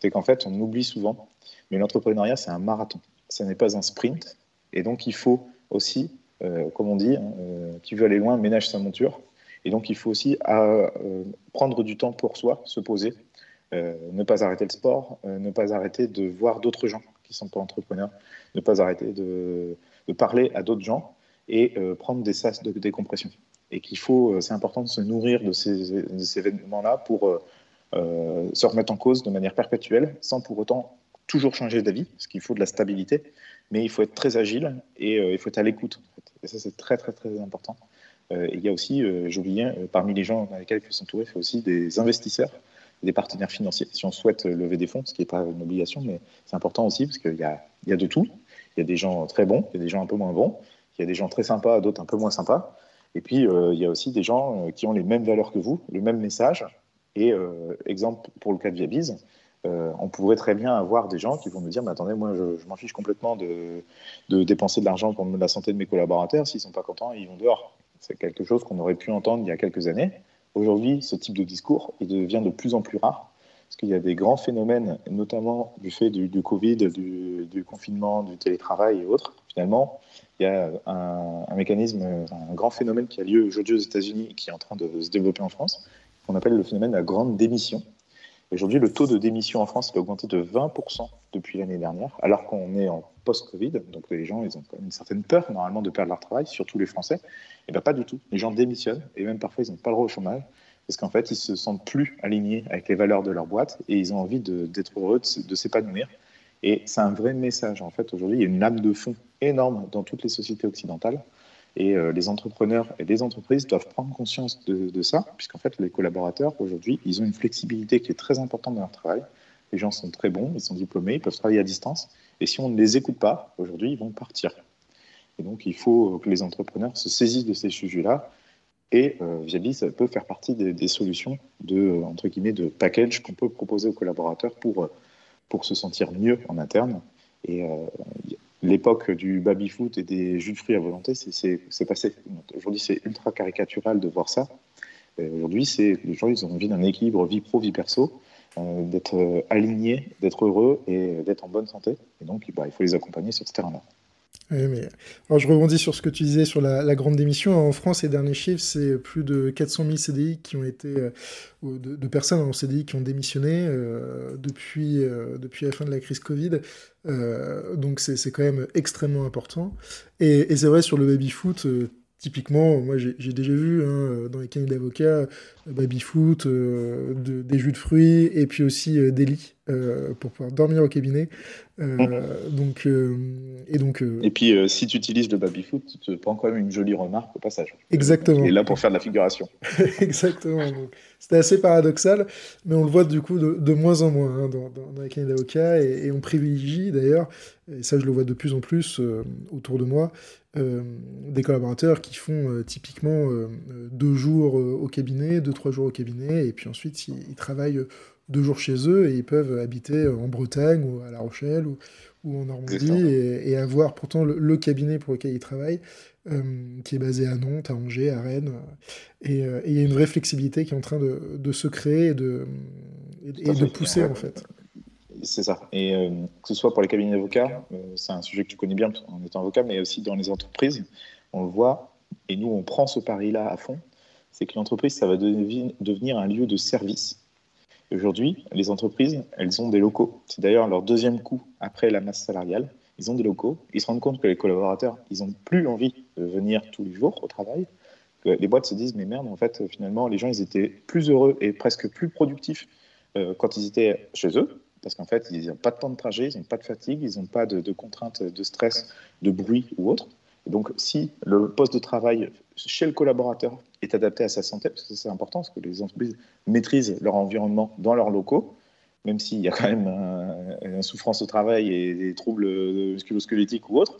c'est qu'en fait on oublie souvent, mais l'entrepreneuriat c'est un marathon, ce n'est pas un sprint, et donc il faut aussi euh, comme on dit, hein, euh, qui veut aller loin ménage sa monture. Et donc, il faut aussi euh, prendre du temps pour soi, se poser, ne pas arrêter le sport, ne pas arrêter de voir d'autres gens qui ne sont pas entrepreneurs, ne pas arrêter de, parler à d'autres gens et prendre des sas de décompression. Et qu'il faut, c'est important de se nourrir de ces, de ces événements-là pour se remettre en cause de manière perpétuelle, sans pour autant toujours changer d'avis, parce qu'il faut de la stabilité, mais il faut être très agile et il faut être à l'écoute. Et ça, c'est très, très, très important. il y a aussi, j'oubliais, parmi les gens avec lesquels il faut s'entourer, il faut aussi des investisseurs des partenaires financiers si on souhaite lever des fonds, ce qui n'est pas une obligation, mais c'est important aussi parce qu'il y a, y a de tout. Il y a des gens très bons, il y a des gens un peu moins bons, il y a des gens très sympas, d'autres un peu moins sympas. Et puis, euh, il y a aussi des gens euh, qui ont les mêmes valeurs que vous, le même message. Et euh, exemple, pour le cas de Viabiz, on pourrait très bien avoir des gens qui vont nous dire mais attendez, moi, je, m'en fiche complètement de, dépenser de l'argent pour la santé de mes collaborateurs. S'ils ne sont pas contents, ils vont dehors. C'est quelque chose qu'on aurait pu entendre il y a quelques années. Aujourd'hui, ce type de discours il devient de plus en plus rare parce qu'il y a des grands phénomènes, notamment du fait du, Covid, du, confinement, du télétravail et autres. Finalement, il y a un, mécanisme, un grand phénomène qui a lieu aujourd'hui aux États-Unis et qui est en train de se développer en France, qu'on appelle le phénomène de la grande démission. Aujourd'hui, le taux de démission en France a augmenté de 20% depuis l'année dernière, alors qu'on est en post-Covid, donc les gens ils ont quand même une certaine peur normalement de perdre leur travail, surtout les Français. Et bien pas du tout. Les gens démissionnent et même parfois ils n'ont pas le droit au chômage parce qu'en fait ils se sentent plus alignés avec les valeurs de leur boîte et ils ont envie d'être heureux, de, s'épanouir. Et c'est un vrai message en fait aujourd'hui. Il y a une lame de fond énorme dans toutes les sociétés occidentales. Et euh, les entrepreneurs et les entreprises doivent prendre conscience de, de ça, puisqu'en fait, les collaborateurs, aujourd'hui, ils ont une flexibilité qui est très importante dans leur travail. Les gens sont très bons, ils sont diplômés, ils peuvent travailler à distance. Et si on ne les écoute pas, aujourd'hui, ils vont partir. Et donc, il faut que les entrepreneurs se saisissent de ces sujets-là. Et euh, Viabi, ça peut faire partie des, solutions de, entre guillemets, de package qu'on peut proposer aux collaborateurs pour, pour se sentir mieux en interne. Et euh, l'époque du baby-foot et des jus de fruits à volonté, c'est passé. Aujourd'hui, c'est ultra caricatural de voir ça. Aujourd'hui, les gens, ils ont envie d'un équilibre vie pro, vie perso. Euh, d'être euh, alignés, d'être heureux et d'être en bonne santé. Et donc, bah, il faut les accompagner sur ce terrain-là. Mais... Alors, je rebondis sur ce que tu disais sur la, grande démission. En France, les derniers chiffres, c'est plus de 400 000 CDI qui ont été, euh, de, personnes en CDI qui ont démissionné depuis, depuis la fin de la crise Covid. donc, c'est quand même extrêmement important. Et, et c'est vrai, sur le baby-foot, Typiquement, moi j'ai déjà vu hein, dans les cabinets d'avocats euh, baby-foot, euh, des jus de fruits et puis aussi euh, des lits pour pouvoir dormir au cabinet. donc, et, donc, et puis si tu utilises le baby-foot, tu te prends quand même une jolie remarque au passage. Exactement. Et là pour faire de la figuration. Exactement. C'était assez paradoxal, mais on le voit du coup de, moins en moins hein, dans, dans, les cabinets d'avocats et, et, on privilégie d'ailleurs, et ça je le vois de plus en plus autour de moi, euh, des collaborateurs qui font euh, typiquement euh, deux jours au cabinet, deux, trois jours au cabinet, et puis ensuite ils, travaillent deux jours chez eux et ils peuvent habiter en Bretagne ou à La Rochelle ou, en Normandie et, avoir pourtant le, cabinet pour lequel ils travaillent qui est basé à Nantes, à Angers, à Rennes. Et il y a une vraie flexibilité qui est en train de, se créer et de, et, de pousser en fait. C'est ça. Et euh, que ce soit pour les cabinets d'avocats, euh, c'est un sujet que tu connais bien en étant avocat, mais aussi dans les entreprises, on le voit, et nous on prend ce pari-là à fond, c'est que l'entreprise, ça va devenir un lieu de service. Aujourd'hui, les entreprises, elles ont des locaux. C'est d'ailleurs leur deuxième coût après la masse salariale. Ils ont des locaux. Ils se rendent compte que les collaborateurs, ils n'ont plus envie de venir tous les jours au travail. les boîtes se disent, mais merde, en fait, finalement, les gens, ils étaient plus heureux et presque plus productifs euh, quand ils étaient chez eux parce qu'en fait, ils n'ont pas de temps de trajet, ils n'ont pas de fatigue, ils n'ont pas de, contraintes de stress, de bruit ou autre. Et donc, si le poste de travail chez le collaborateur est adapté à sa santé, parce que c'est important, parce que les entreprises maîtrisent leur environnement dans leurs locaux, même s'il y a quand même une souffrance au travail et des troubles musculo-squelettiques ou autres.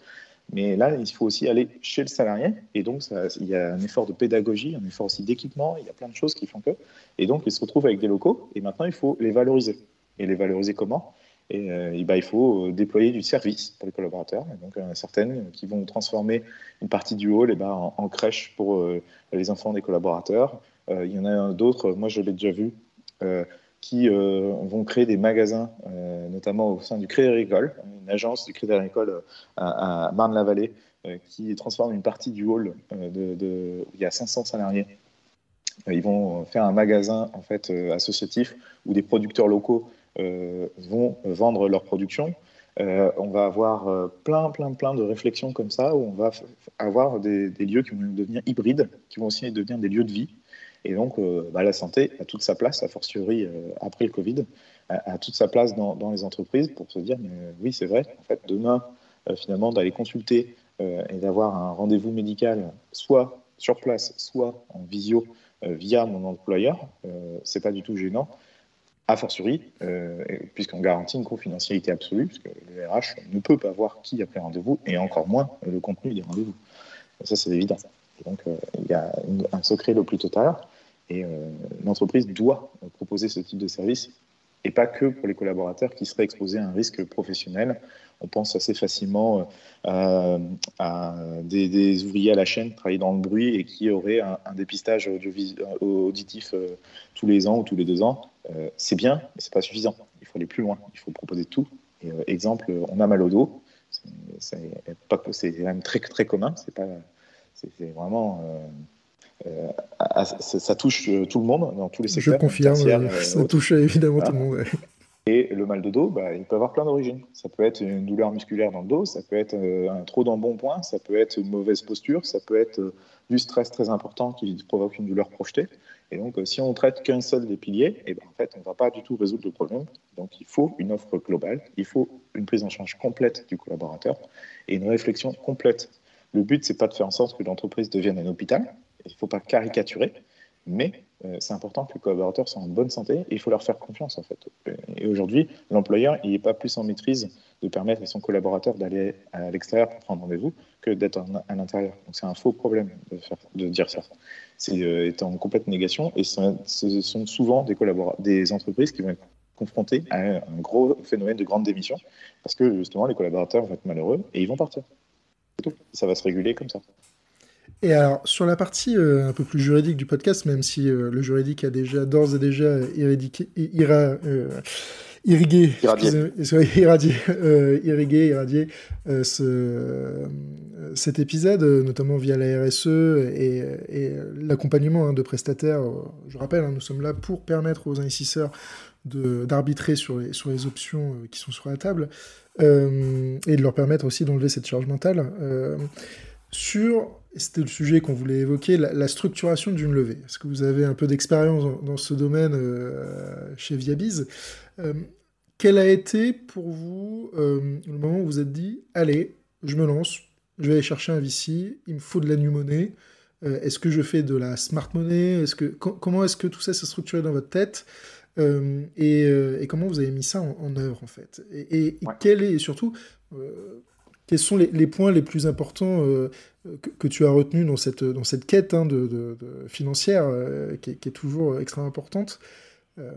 Mais là, il faut aussi aller chez le salarié. Et donc, il y a un effort de pédagogie, un effort aussi d'équipement. Il y a plein de choses qui font que. Et donc, ils se retrouvent avec des locaux. Et maintenant, il faut les valoriser et les valoriser comment? Euh, bah, il faut euh, déployer du service pour les collaborateurs. Et donc, a certaines qui vont transformer une partie du hall bah, en, crèche pour euh, les enfants des collaborateurs. il y en a d'autres, moi je l'ai déjà vu, qui vont créer des magasins, notamment au sein du Crédit Agricole, une agence du Crédit Agricole à, à Marne-la-Vallée, qui transforme une partie du hall où il y a 500 salariés ils vont faire un magasin en fait associatif où des producteurs locaux euh, vont vendre leur production. on va avoir plein, plein, plein de réflexions comme ça, où on va avoir des, lieux qui vont devenir hybrides, qui vont aussi devenir des lieux de vie. Et donc, bah, la santé a toute sa place, a fortiori après le Covid, a, toute sa place dans, les entreprises pour se dire, oui, c'est vrai, en fait, demain, finalement, d'aller consulter et d'avoir un rendez-vous médical, soit sur place, soit en visio euh, via mon employeur, euh, c'est pas du tout gênant. A fortiori, euh, puisqu'on garantit une confidentialité absolue, puisque le RH ne peut pas voir qui a pris rendez-vous et encore moins le contenu des rendez-vous. Ça, c'est évident. donc, il y a un secret le plus total et l'entreprise doit proposer ce type de service et pas que pour les collaborateurs qui seraient exposés à un risque professionnel. On pense assez facilement euh, à des, ouvriers à la chaîne qui travaillent dans le bruit et qui auraient un, dépistage auditif euh, tous les ans ou tous les deux ans. Euh, c'est bien, mais c'est pas suffisant. Il faut aller plus loin. Il faut proposer tout. Et, exemple, on a mal au dos. C'est même très très commun. C'est pas, c'est vraiment euh, ça, touche euh, tout le monde dans tous les secteurs. Je confirme, euh, ça touche évidemment tout le monde. Et le mal de dos, bah, il peut avoir plein d'origines. Ça peut être une douleur musculaire dans le dos, ça peut être un trop d'embonpoint, ça peut être une mauvaise posture, ça peut être du stress très important qui provoque une douleur projetée. Et donc, si on traite qu'un seul des piliers, eh ben, en fait, on ne va pas du tout résoudre le problème. Donc, il faut une offre globale, il faut une prise en charge complète du collaborateur et une réflexion complète. Le but, c'est pas de faire en sorte que l'entreprise devienne un hôpital, il ne faut pas caricaturer, mais euh, c'est important que les collaborateurs soient en bonne santé et il faut leur faire confiance en fait. Et aujourd'hui, l'employeur, il n'est pas plus en maîtrise de permettre à son collaborateur d'aller à l'extérieur pour prendre rendez-vous que d'être à l'intérieur. Donc c'est un faux problème de, dire ça. C'est euh, en complète négation et ce sont souvent des, des entreprises qui vont être confrontées à un gros phénomène de grande démission parce que justement les collaborateurs vont être malheureux et ils vont partir. Ça va se réguler comme ça. Et alors, sur la partie euh, un peu plus juridique du podcast, même si euh, le juridique a déjà d'ores et déjà irradiqué, ira, euh, irrigué, irradié, irradié, irrigué, irradié ce, cet épisode, notamment via la RSE et, et l'accompagnement hein, de prestataires. Je rappelle, hein, nous sommes là pour permettre aux investisseurs d'arbitrer sur les, sur les options qui sont sur la table et de leur permettre aussi d'enlever cette charge mentale. sur c'était le sujet qu'on voulait évoquer, la, structuration d'une levée. Est-ce que vous avez un peu d'expérience dans, ce domaine euh, chez Viabiz euh, Quel a été pour vous euh, le moment où vous vous êtes dit, allez, je me lance, je vais aller chercher un VC, il me faut de la new money, est-ce que je fais de la smart money est-ce que, Comment est-ce que tout ça s'est structuré dans votre tête et, comment vous avez mis ça en, œuvre en fait? Et, quel est surtout quels sont les, points les plus importants euh, que, tu as retenus dans cette, dans cette quête hein, de, financière euh, qui, est, toujours extrêmement importante euh,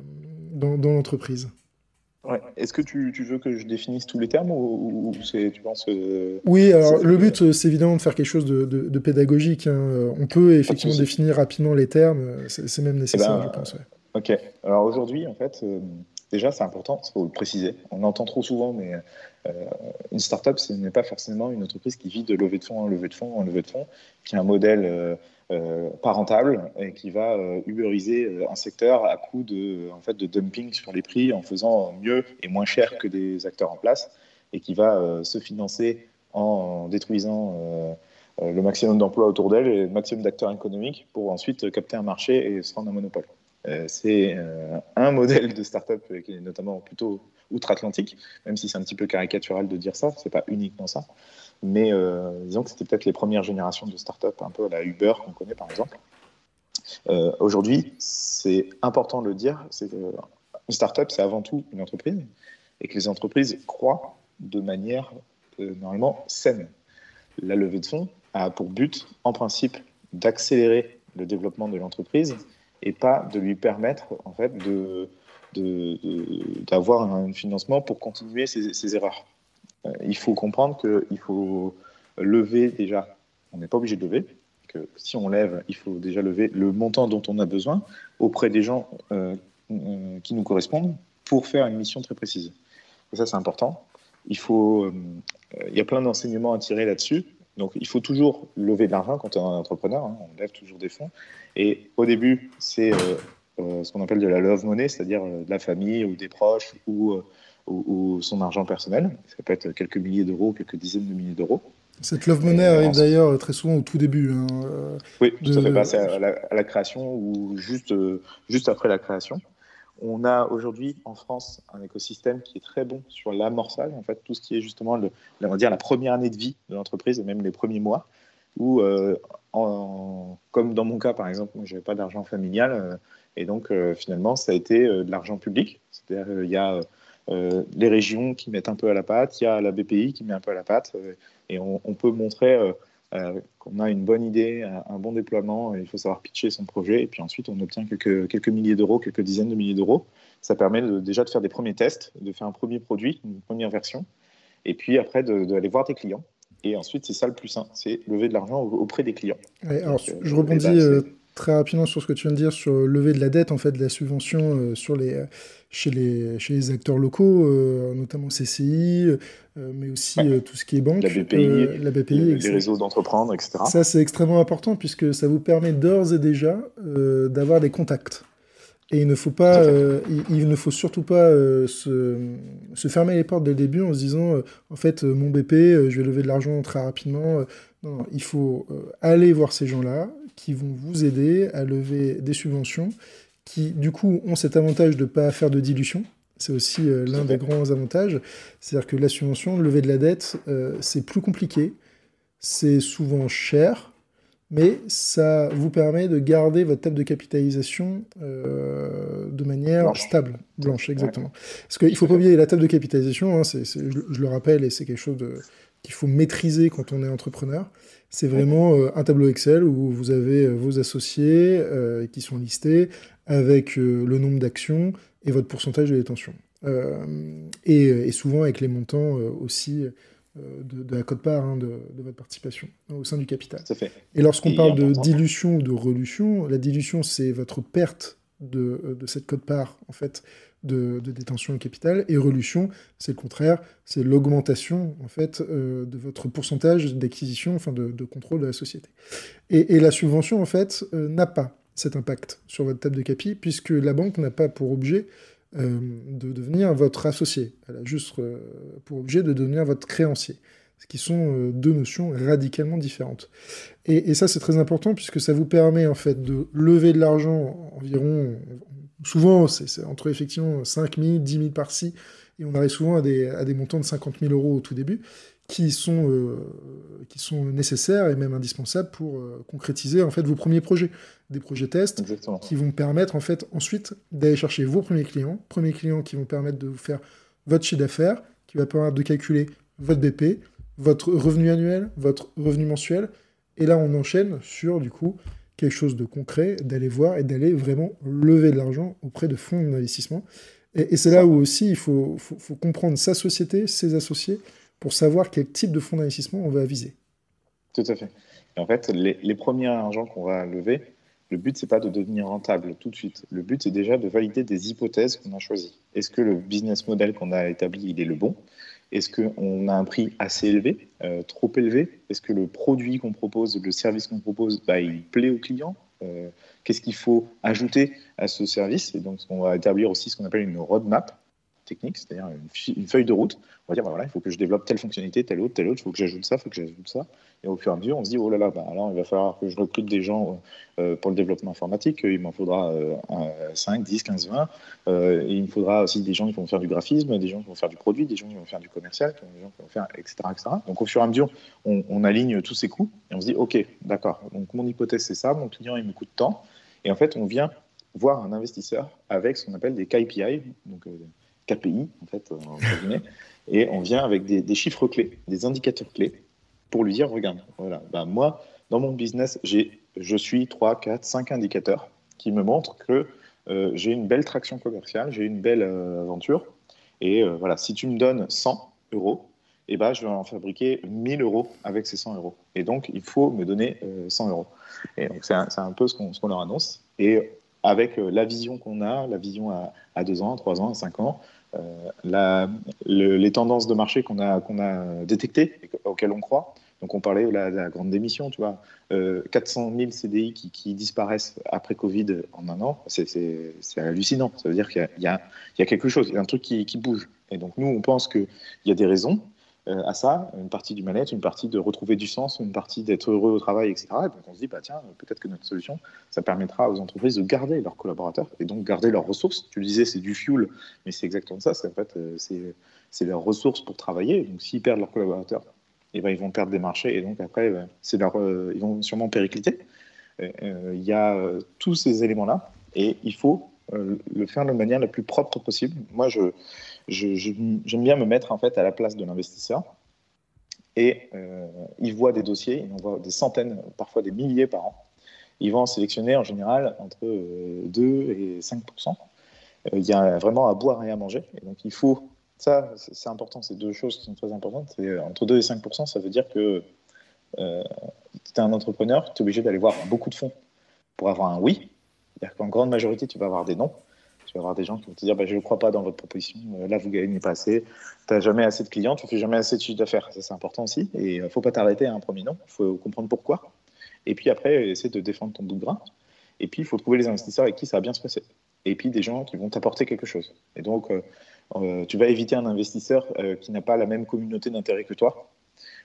dans, l'entreprise Est-ce que tu, veux que je définisse tous les termes ou, tu penses Oui, alors le but, c'est évidemment de faire quelque chose de, pédagogique. Hein. On peut effectivement définir rapidement les termes, c'est même nécessaire, eh ben, je pense. Ok, alors aujourd'hui, en fait, déjà, c'est important, il faut le préciser. On entend trop souvent, mais euh, une startup, ce n'est pas forcément une entreprise qui vit de levée de fonds en levée de fonds en levée de fonds, qui a un modèle euh, euh, pas rentable et qui va uberiser un secteur à coup de, en fait, de dumping sur les prix en faisant mieux et moins cher que des acteurs en place et qui va se financer en détruisant le maximum d'emplois autour d'elle et le maximum d'acteurs économiques pour ensuite capter un marché et se rendre un monopole. c'est un modèle de startup qui est notamment plutôt outre-Atlantique, même si c'est un petit peu caricatural de dire ça, c'est pas uniquement ça. Mais euh, disons que c'était peut-être les premières générations de startups, un peu la Uber qu'on connaît par exemple. Euh, aujourd'hui, c'est important de le dire, une startup, c'est avant tout une entreprise, et que les entreprises croient de manière euh, normalement saine. La levée de fonds a pour but, en principe, d'accélérer le développement de l'entreprise et pas de lui permettre en fait de d'avoir un financement pour continuer ces, erreurs. Euh, il faut comprendre qu'il faut lever déjà, on n'est pas obligé de lever, que si on lève, il faut déjà lever le montant dont on a besoin auprès des gens euh, euh, qui nous correspondent pour faire une mission très précise. Et ça, c'est important. Il, faut, il y a plein d'enseignements à tirer là-dessus. Donc, il faut toujours lever de l'argent quand on est un entrepreneur. Hein. on lève toujours des fonds. Et au début, c'est ce qu'on appelle de la love money, c'est-à-dire euh, de la famille ou des proches ou ou, son argent personnel. Ça peut être quelques milliers d'euros, quelques dizaines de milliers d'euros. Cette love money arrive d'ailleurs très souvent au tout début. Hein, oui, tout à fait. Bah, à, la, à, la, création ou juste, juste après la création. On a aujourd'hui en France un écosystème qui est très bon sur l'amorçage, en fait, tout ce qui est justement le, on va dire, la première année de vie de l'entreprise et même les premiers mois, où, euh, comme dans mon cas par exemple, moi je n'avais pas d'argent familial, euh, et donc euh, finalement ça a été de l'argent public, c'est-à-dire il y a les régions qui mettent un peu à la pâte, il y a la BPI qui met un peu à la pâte, et on, on peut montrer euh, qu'on a une bonne idée, un bon déploiement, il faut savoir pitcher son projet, et puis ensuite on obtient quelques, quelques milliers d'euros, quelques dizaines de milliers d'euros. Ça permet déjà de faire des premiers tests, de faire un premier produit, une première version, et puis après d'aller voir tes clients. Et ensuite, c'est ça le plus simple, c'est lever de l'argent auprès des clients. alors, je rebondis euh, très rapidement sur ce que tu viens de dire sur lever de la dette, en fait, de la subvention euh, sur les, euh, chez, les, chez les acteurs locaux, euh, notamment CCI, mais aussi tout ce qui est banque, la BPI, la BPI les, réseaux d'entreprendre, etc. Ça, c'est extrêmement important puisque ça vous permet d'ores et déjà d'avoir des contacts. Et il ne faut pas, il, ne faut surtout pas se, se, fermer les portes dès le début en se disant, en fait, mon BP, je vais lever de l'argent très rapidement. non, il faut aller voir ces gens-là, qui vont vous aider à lever des subventions qui, du coup, ont cet avantage de ne pas faire de dilution. C'est aussi euh, l'un des grands avantages. C'est-à-dire que la subvention, lever de la dette, euh, c'est plus compliqué, c'est souvent cher, mais ça vous permet de garder votre table de capitalisation euh, de manière stable, blanche, exactement. Parce qu'il ne faut pas oublier la table de capitalisation, hein, je, je, le rappelle, et c'est quelque chose qu'il faut maîtriser quand on est entrepreneur. C'est vraiment euh, un tableau Excel où vous avez euh, vos associés euh, qui sont listés avec le nombre d'actions et votre pourcentage de détention. Et, souvent avec les montants aussi de, la cote-part hein, de, votre participation au sein du capital. fait. Et lorsqu'on parle de dilution ou de relution, la dilution, c'est votre perte de, de cette cote-part, en fait, de, détention de capital. Et relution, c'est le contraire, c'est l'augmentation en fait euh, de votre pourcentage d'acquisition, enfin de, contrôle de la société. Et, la subvention en fait euh, n'a pas cet impact sur votre table de capi, puisque la banque n'a pas pour objet euh, de devenir votre associé. Elle a juste pour objet de devenir votre créancier. Ce qui sont deux notions radicalement différentes. Et, et ça, c'est très important puisque ça vous permet en fait de lever de l'argent environ, Souvent, c'est entre effectivement 5 000, 10 000 par-ci, et on arrive souvent à des, à des, montants de 50 000 euros au tout début, qui sont, euh, qui sont nécessaires et même indispensables pour euh, concrétiser en fait vos premiers projets, des projets tests qui vont permettre en fait ensuite d'aller chercher vos premiers clients, premiers clients qui vont permettre de vous faire votre chiffre d'affaires, qui va permettre de calculer votre BP, votre revenu annuel, votre revenu mensuel, et là on enchaîne sur du coup quelque chose de concret, d'aller voir et d'aller vraiment lever de l'argent auprès de fonds d'investissement. Et, c'est là où aussi il faut, faut, comprendre sa société, ses associés, pour savoir quel type de fonds d'investissement on va viser. Tout à fait. Et en fait, les, premiers argents qu'on va lever, le but, c'est pas de devenir rentable tout de suite. Le but, c'est déjà de valider des hypothèses qu'on a choisies. Est-ce que le business model qu'on a établi, il est le bon? Est-ce qu'on a un prix assez élevé, euh, trop élevé? Est-ce que le produit qu'on propose, le service qu'on propose, bah, il plaît au client euh, Qu'est-ce qu'il faut ajouter à ce service? Et donc, on va établir aussi ce qu'on appelle une roadmap technique, c'est-à-dire une, feuille de route. On va dire, bah, voilà, il faut que je développe telle fonctionnalité, telle autre, telle autre, il faut que j'ajoute ça, il faut que j'ajoute ça. Et au fur et à mesure, on se dit, oh là là, bah, alors il va falloir que je recrute des gens euh, pour le développement informatique, il m'en faudra 5, 10, 15, 20. et il me faudra aussi des gens qui vont faire du graphisme, des gens qui vont faire du produit, des gens qui vont faire du commercial, etc. etc. Donc au fur et à mesure, on, on aligne tous ces coûts et on se dit, OK, d'accord, donc mon hypothèse c'est ça, mon client il me coûte tant. Et en fait, on vient voir un investisseur avec ce qu'on appelle des KPI, donc euh, KPI, en fait, euh, et on vient avec des, chiffres clés, des indicateurs clés, pour lui dire, regarde, voilà, bah, moi, dans mon business, je suis 3, 4, 5 indicateurs qui me montrent que euh, j'ai une belle traction commerciale, j'ai une belle euh, aventure, et voilà, si tu me donnes 100 euros, eh ben, je vais en fabriquer 1000 euros avec ces 100 euros. Et donc, il faut me donner 100 euros. Et donc, c'est un, un, peu ce qu'on leur annonce. Et avec euh, la vision qu'on a, la vision à, deux ans, trois ans, cinq ans, euh, les tendances de marché qu'on a, détectées et auxquelles on croit. Donc on parlait de la, grande démission, tu vois, euh, 400 000 CDI qui, disparaissent après Covid en un an, c'est hallucinant. Ça veut dire qu'il y, a quelque chose, il y a un truc qui, bouge. Et donc nous, on pense qu'il y a des raisons à ça, une partie du mal-être, une partie de retrouver du sens, une partie d'être heureux au travail, etc. Et donc on se dit, bah, tiens, peut-être que notre solution, ça permettra aux entreprises de garder leurs collaborateurs et donc garder leurs ressources. Tu le disais, c'est du fuel, mais c'est exactement ça. En fait, euh, c'est leurs ressources pour travailler. Donc s'ils perdent leurs collaborateurs, eh ben, ils vont perdre des marchés et donc après, ben, leur, euh, ils vont sûrement péricliter. Il y a tous ces éléments-là et il faut le faire de manière la plus propre possible. Moi, je, j'aime bien me mettre en fait à la place de l'investisseur. Et euh, ils voient des dossiers, ils en voient des centaines, parfois des milliers par an. Ils vont en sélectionner en général entre 2 euh, et 5% euh, Il y a vraiment à boire et à manger. Et donc il faut, ça c'est important, c'est deux choses qui sont très importantes. C'est entre 2 et 5% ça veut dire que euh, tu es un entrepreneur, tu es obligé d'aller voir beaucoup de fonds pour avoir un oui. C'est-à-dire qu'en grande majorité, tu vas avoir des non. Tu vas avoir des gens qui vont te dire bah, Je ne crois pas dans votre proposition, euh, là vous gagnez pas assez, tu n'as jamais assez de clients, tu ne fais jamais assez de chiffre d'affaires. Ça, c'est important aussi. Et il ne faut pas t'arrêter à un premier nom, il faut comprendre pourquoi. Et puis après, essayer de défendre ton bout de grain. Et puis, il faut trouver les investisseurs avec qui ça va bien se passer. Et puis, des gens qui vont t'apporter quelque chose. Et donc, euh, euh, tu vas éviter un investisseur qui n'a pas la même communauté d'intérêt que toi.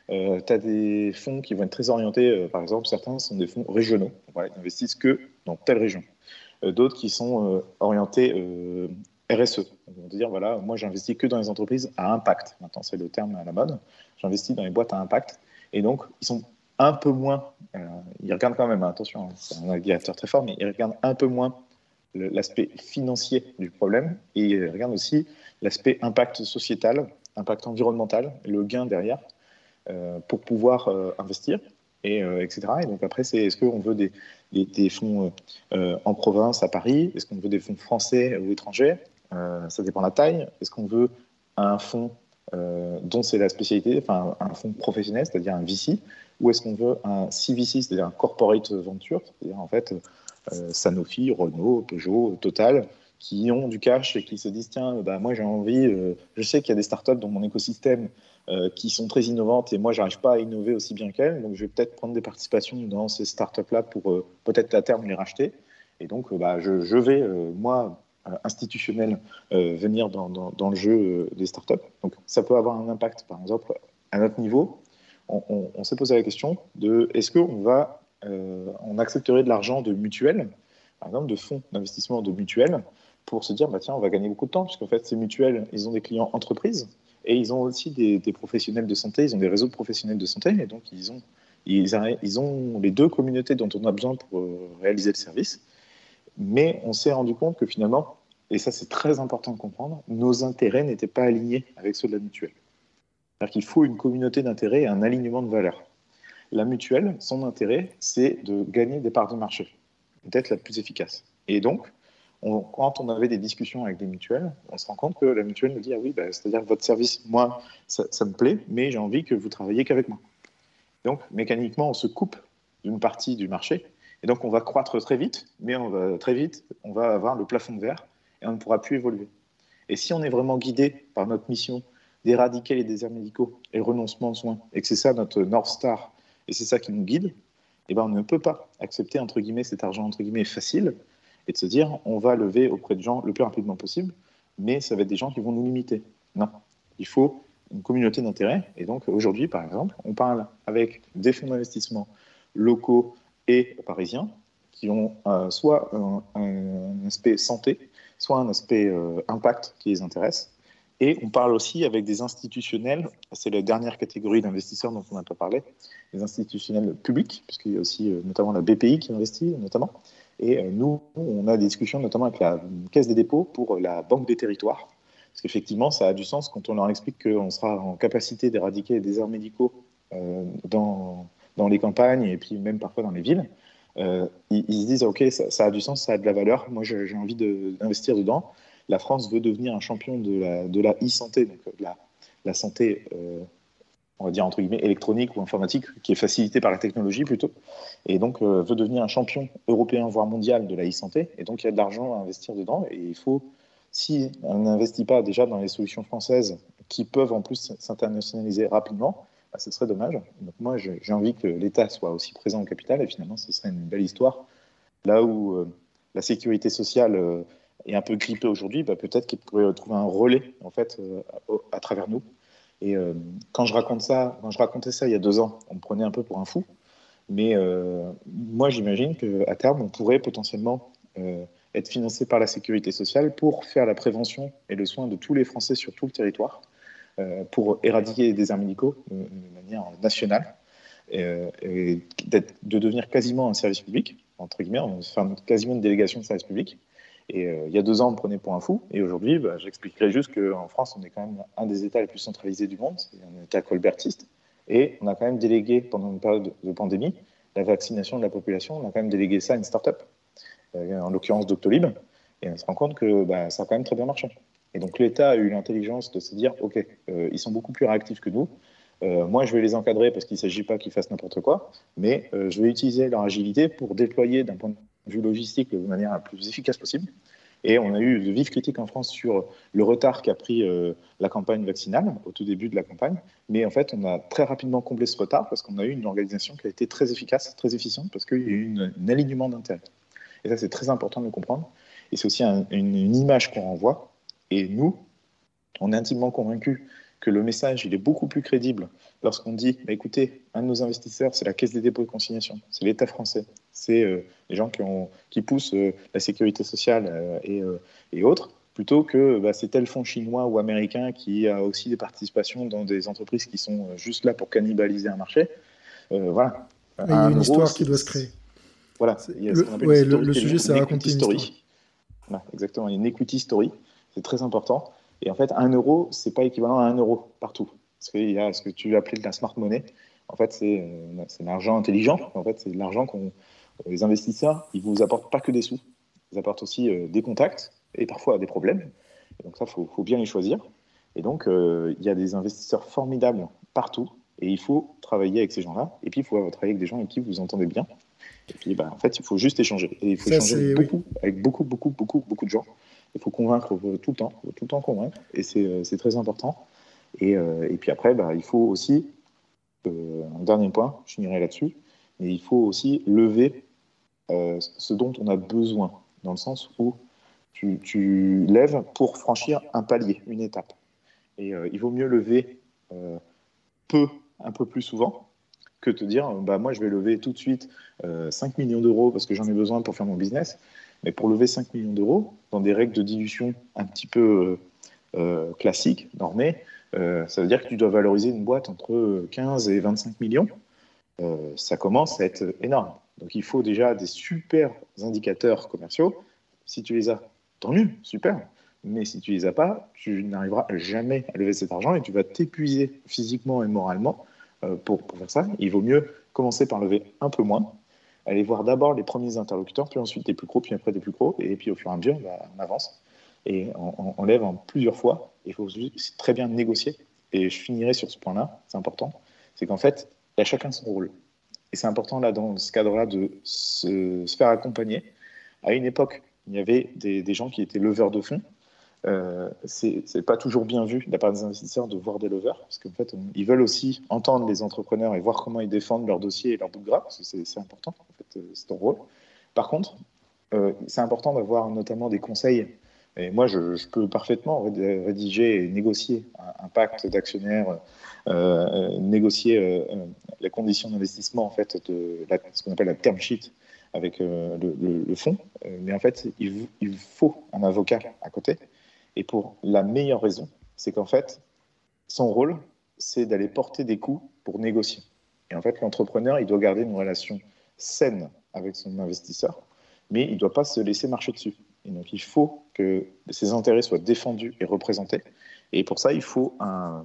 tu as des fonds qui vont être très orientés, par exemple, certains sont des fonds régionaux. Voilà, ils n'investissent que dans telle région. Euh, d'autres qui sont euh, orientés euh, RSE. On va dire, voilà, moi j'investis que dans les entreprises à impact. Maintenant, c'est le terme à la mode. J'investis dans les boîtes à impact. Et donc, ils sont un peu moins, ils regardent quand même, attention, hein, c'est un directeur très fort, mais ils regardent un peu moins l'aspect financier du problème et ils regardent aussi l'aspect impact sociétal, impact environnemental, le gain derrière, pour pouvoir investir et, euh, etc. Et donc après, c'est est-ce qu'on veut des, des, fonds euh, en province, à Paris? Est-ce qu'on veut des fonds français ou étrangers? Euh, Ça dépend de la taille. Est-ce qu'on veut un fonds dont c'est la spécialité, enfin un fonds professionnel, c'est-à-dire un VC, ou est-ce qu'on veut un CVC, c'est-à-dire un corporate venture, c'est-à-dire en fait Sanofi, Renault, Peugeot, Total, qui ont du cash et qui se disent tiens, bah, moi j'ai envie, je sais qu'il y a des startups dans mon écosystème euh, qui sont très innovantes et moi, j'arrive pas à innover aussi bien qu'elles. Donc, je vais peut-être prendre des participations dans ces startups-là pour euh, peut-être à terme les racheter. Et donc, euh, bah, je, vais, moi, institutionnel, venir dans, dans, le jeu des startups. Donc, ça peut avoir un impact, par exemple, à notre niveau. On s'est posé la question de est-ce qu'on va, on accepterait de l'argent de mutuelles, par exemple, de fonds d'investissement de mutuelles, pour se dire, bah, tiens, on va gagner beaucoup de temps, puisqu'en fait, ces mutuelles, ils ont des clients entreprises. Et ils ont aussi des, professionnels de santé, ils ont des réseaux de professionnels de santé, et donc ils ont, ils, ont les deux communautés dont on a besoin pour euh, réaliser le service. Mais on s'est rendu compte que finalement, et ça c'est très important de comprendre, nos intérêts n'étaient pas alignés avec ceux de la mutuelle. C'est-à-dire qu'il faut une communauté d'intérêts et un alignement de valeurs. La mutuelle, son intérêt, c'est de gagner des parts de marché, d'être la plus efficace. Et donc, quand on avait des discussions avec des mutuelles, on se rend compte que la mutuelle nous dit Ah oui, bah, c'est-à-dire votre service, moi, ça, me plaît, mais j'ai envie que vous travailliez qu'avec moi. Donc, mécaniquement, on se coupe d'une partie du marché. Et donc, on va croître très vite, mais on va, très vite, on va avoir le plafond de verre et on ne pourra plus évoluer. Et si on est vraiment guidé par notre mission d'éradiquer les déserts médicaux et le renoncement aux soins, et que c'est ça notre North Star, et c'est ça qui nous guide, eh ben on ne peut pas accepter entre guillemets cet argent entre guillemets facile et de se dire on va lever auprès de gens le plus rapidement possible, mais ça va être des gens qui vont nous limiter. Non, il faut une communauté d'intérêt. Et donc aujourd'hui, par exemple, on parle avec des fonds d'investissement locaux et parisiens qui ont euh, soit un, aspect santé, soit un aspect euh, impact qui les intéresse. Et on parle aussi avec des institutionnels, c'est la dernière catégorie d'investisseurs dont on n'a pas parlé, les institutionnels publics, puisqu'il y a aussi euh, notamment la BPI qui investit, notamment, et euh, nous, on a des discussions notamment avec la Caisse des dépôts pour la Banque des territoires. Parce qu'effectivement, ça a du sens quand on leur explique qu'on sera en capacité d'éradiquer les déserts médicaux euh, dans, dans, les campagnes et puis même parfois dans les villes. Euh, ils, se disent, OK, ça, a du sens, ça a de la valeur. Moi, j'ai envie d'investir dedans. La France veut devenir un champion de la, de la e-santé, donc la, la santé on va dire entre guillemets électronique ou informatique, qui est facilité par la technologie plutôt, et donc euh, veut devenir un champion européen voire mondial de la e-santé, et donc il y a de l'argent à investir dedans, et il faut, si on n'investit pas déjà dans les solutions françaises qui peuvent en plus s'internationaliser rapidement, bah, ce serait dommage. Donc moi j'ai envie que l'État soit aussi présent au capital, et finalement ce serait une belle histoire, là où euh, la sécurité sociale euh, est un peu grippé aujourd'hui, bah, peut-être qu'il pourrait trouver un relais en fait à travers nous. Et quand je raconte ça, quand je racontais ça il y a deux ans, on me prenait un peu pour un fou. Mais moi, j'imagine qu'à terme, on pourrait potentiellement être financé par la sécurité sociale pour faire la prévention et le soin de tous les Français sur tout le territoire, euh, pour éradiquer les déserts médicaux de, manière nationale, euh, et, de devenir quasiment un service public, entre guillemets, enfin, quasiment une délégation de service public. Et euh, il y a deux ans, on me prenait pour un fou, et aujourd'hui, bah, j'expliquerai juste qu'en France, on est quand même un des États les plus centralisés du monde, c'est un État colbertiste, et on a quand même délégué, pendant une période de pandémie, la vaccination de la population, on a quand même délégué ça à une start-up. Euh, en l'occurrence Doctolib, et on se rend compte que bah, ça a quand même très bien marché. Et donc l'État a eu l'intelligence de se dire, OK, euh, ils sont beaucoup plus réactifs que nous, moi, je vais les encadrer parce qu'il ne s'agit pas qu'ils fassent n'importe quoi, mais je vais utiliser leur agilité pour déployer d'un point de vue logistique de manière la plus efficace possible. Et on a eu de vives critiques en France sur le retard qu'a pris la campagne vaccinale au tout début de la campagne. Mais en fait, on a très rapidement comblé ce retard parce qu'on a eu une organisation qui a été très efficace, très efficiente, parce qu'il y a eu un alignement d'intérêt. Et ça, c'est très important de le comprendre. Et c'est aussi une, image qu'on renvoie. Et nous, on est intimement convaincus que le message, il est beaucoup plus crédible lorsqu'on dit, bah, écoutez, un de nos investisseurs, c'est la Caisse des dépôts et consignation, c'est l'État français, c'est euh, les gens qui, ont, qui poussent euh, la sécurité sociale euh, et, et, autres, plutôt que bah, c'est tel fonds chinois ou américain qui a aussi des participations dans des entreprises qui sont juste là pour cannibaliser un marché. voilà. Il y a une histoire qui doit se créer. Voilà, il y a ce qu'on appelle le, le, sujet, c'est raconter une story. Voilà, exactement, une equity story, c'est très important. Et en fait, un euro, c'est pas équivalent à un euro partout. Parce qu'il y a ce que tu appelais de la smart money. En fait, c'est euh, l'argent intelligent. En fait, c'est l'argent qu'on les investisseurs, ils vous apportent pas que des sous, ils apportent aussi euh, des contacts et parfois des problèmes. Et donc ça, il faut, faut, bien les choisir. Et donc, euh, il y a des investisseurs formidables partout. Et il faut travailler avec ces gens-là. Et puis, il faut travailler avec des gens avec qui vous entendez bien. Et puis, bah, en fait, il faut juste échanger. Et il faut échanger beaucoup, avec beaucoup, beaucoup, beaucoup, beaucoup de gens. Il faut convaincre tout le temps, tout le temps convaincre. Et c'est euh, très important. Et, euh, et, puis après, bah, il faut aussi, euh, un dernier point, je finirai là-dessus, mais il faut aussi lever ce dont on a besoin, dans le sens où tu, lèves pour franchir un palier, une étape. Et il vaut mieux lever peu, un peu plus souvent, que te dire, bah, moi, je vais lever tout de suite 5 euh, millions d'euros parce que j'en ai besoin pour faire mon business. Mais pour lever 5 millions d'euros, dans des règles de dilution un petit peu euh, euh, classiques, normées, ça veut dire que tu dois valoriser une boîte entre 15 et 25 millions. ça commence à être énorme. Donc il faut déjà des super indicateurs commerciaux. Si tu les as, tant mieux, super. Mais si tu les as pas, tu n'arriveras jamais à lever cet argent et tu vas t'épuiser physiquement et moralement euh, pour, faire ça. Il vaut mieux commencer par lever un peu moins, aller voir d'abord les premiers interlocuteurs, puis ensuite des plus gros, puis après des plus gros, et puis au fur et à mesure, bah, on avance et on, lève en plusieurs fois. Il faut très bien négocier. Et je finirai sur ce point-là, c'est important, c'est qu'en fait, il y a chacun son rôle. Et c'est important là, dans ce cadre-là, de se, faire accompagner. À une époque, il y avait des, gens qui étaient leveurs de fonds, euh, c'est pas toujours bien vu de la part des investisseurs de voir des levers, parce qu'en fait, ils veulent aussi entendre les entrepreneurs et voir comment ils défendent leur dossier et leur bout de gras, parce que c'est important, en fait, euh, c'est ton rôle. Par contre, euh, c'est important d'avoir notamment des conseils. Et moi, je, peux parfaitement rédiger et négocier un, pacte d'actionnaires, euh, négocier les conditions d'investissement, en fait, de ce qu'on appelle la term sheet avec le, le, fonds. mais en fait, il, il faut un avocat à côté et pour la meilleure raison, c'est qu'en fait, son rôle, c'est d'aller porter des coups pour négocier. Et en fait, l'entrepreneur, il doit garder une relation saine avec son investisseur, mais il ne doit pas se laisser marcher dessus. Et donc, il faut que ses intérêts soient défendus et représentés. Et pour ça, il faut un,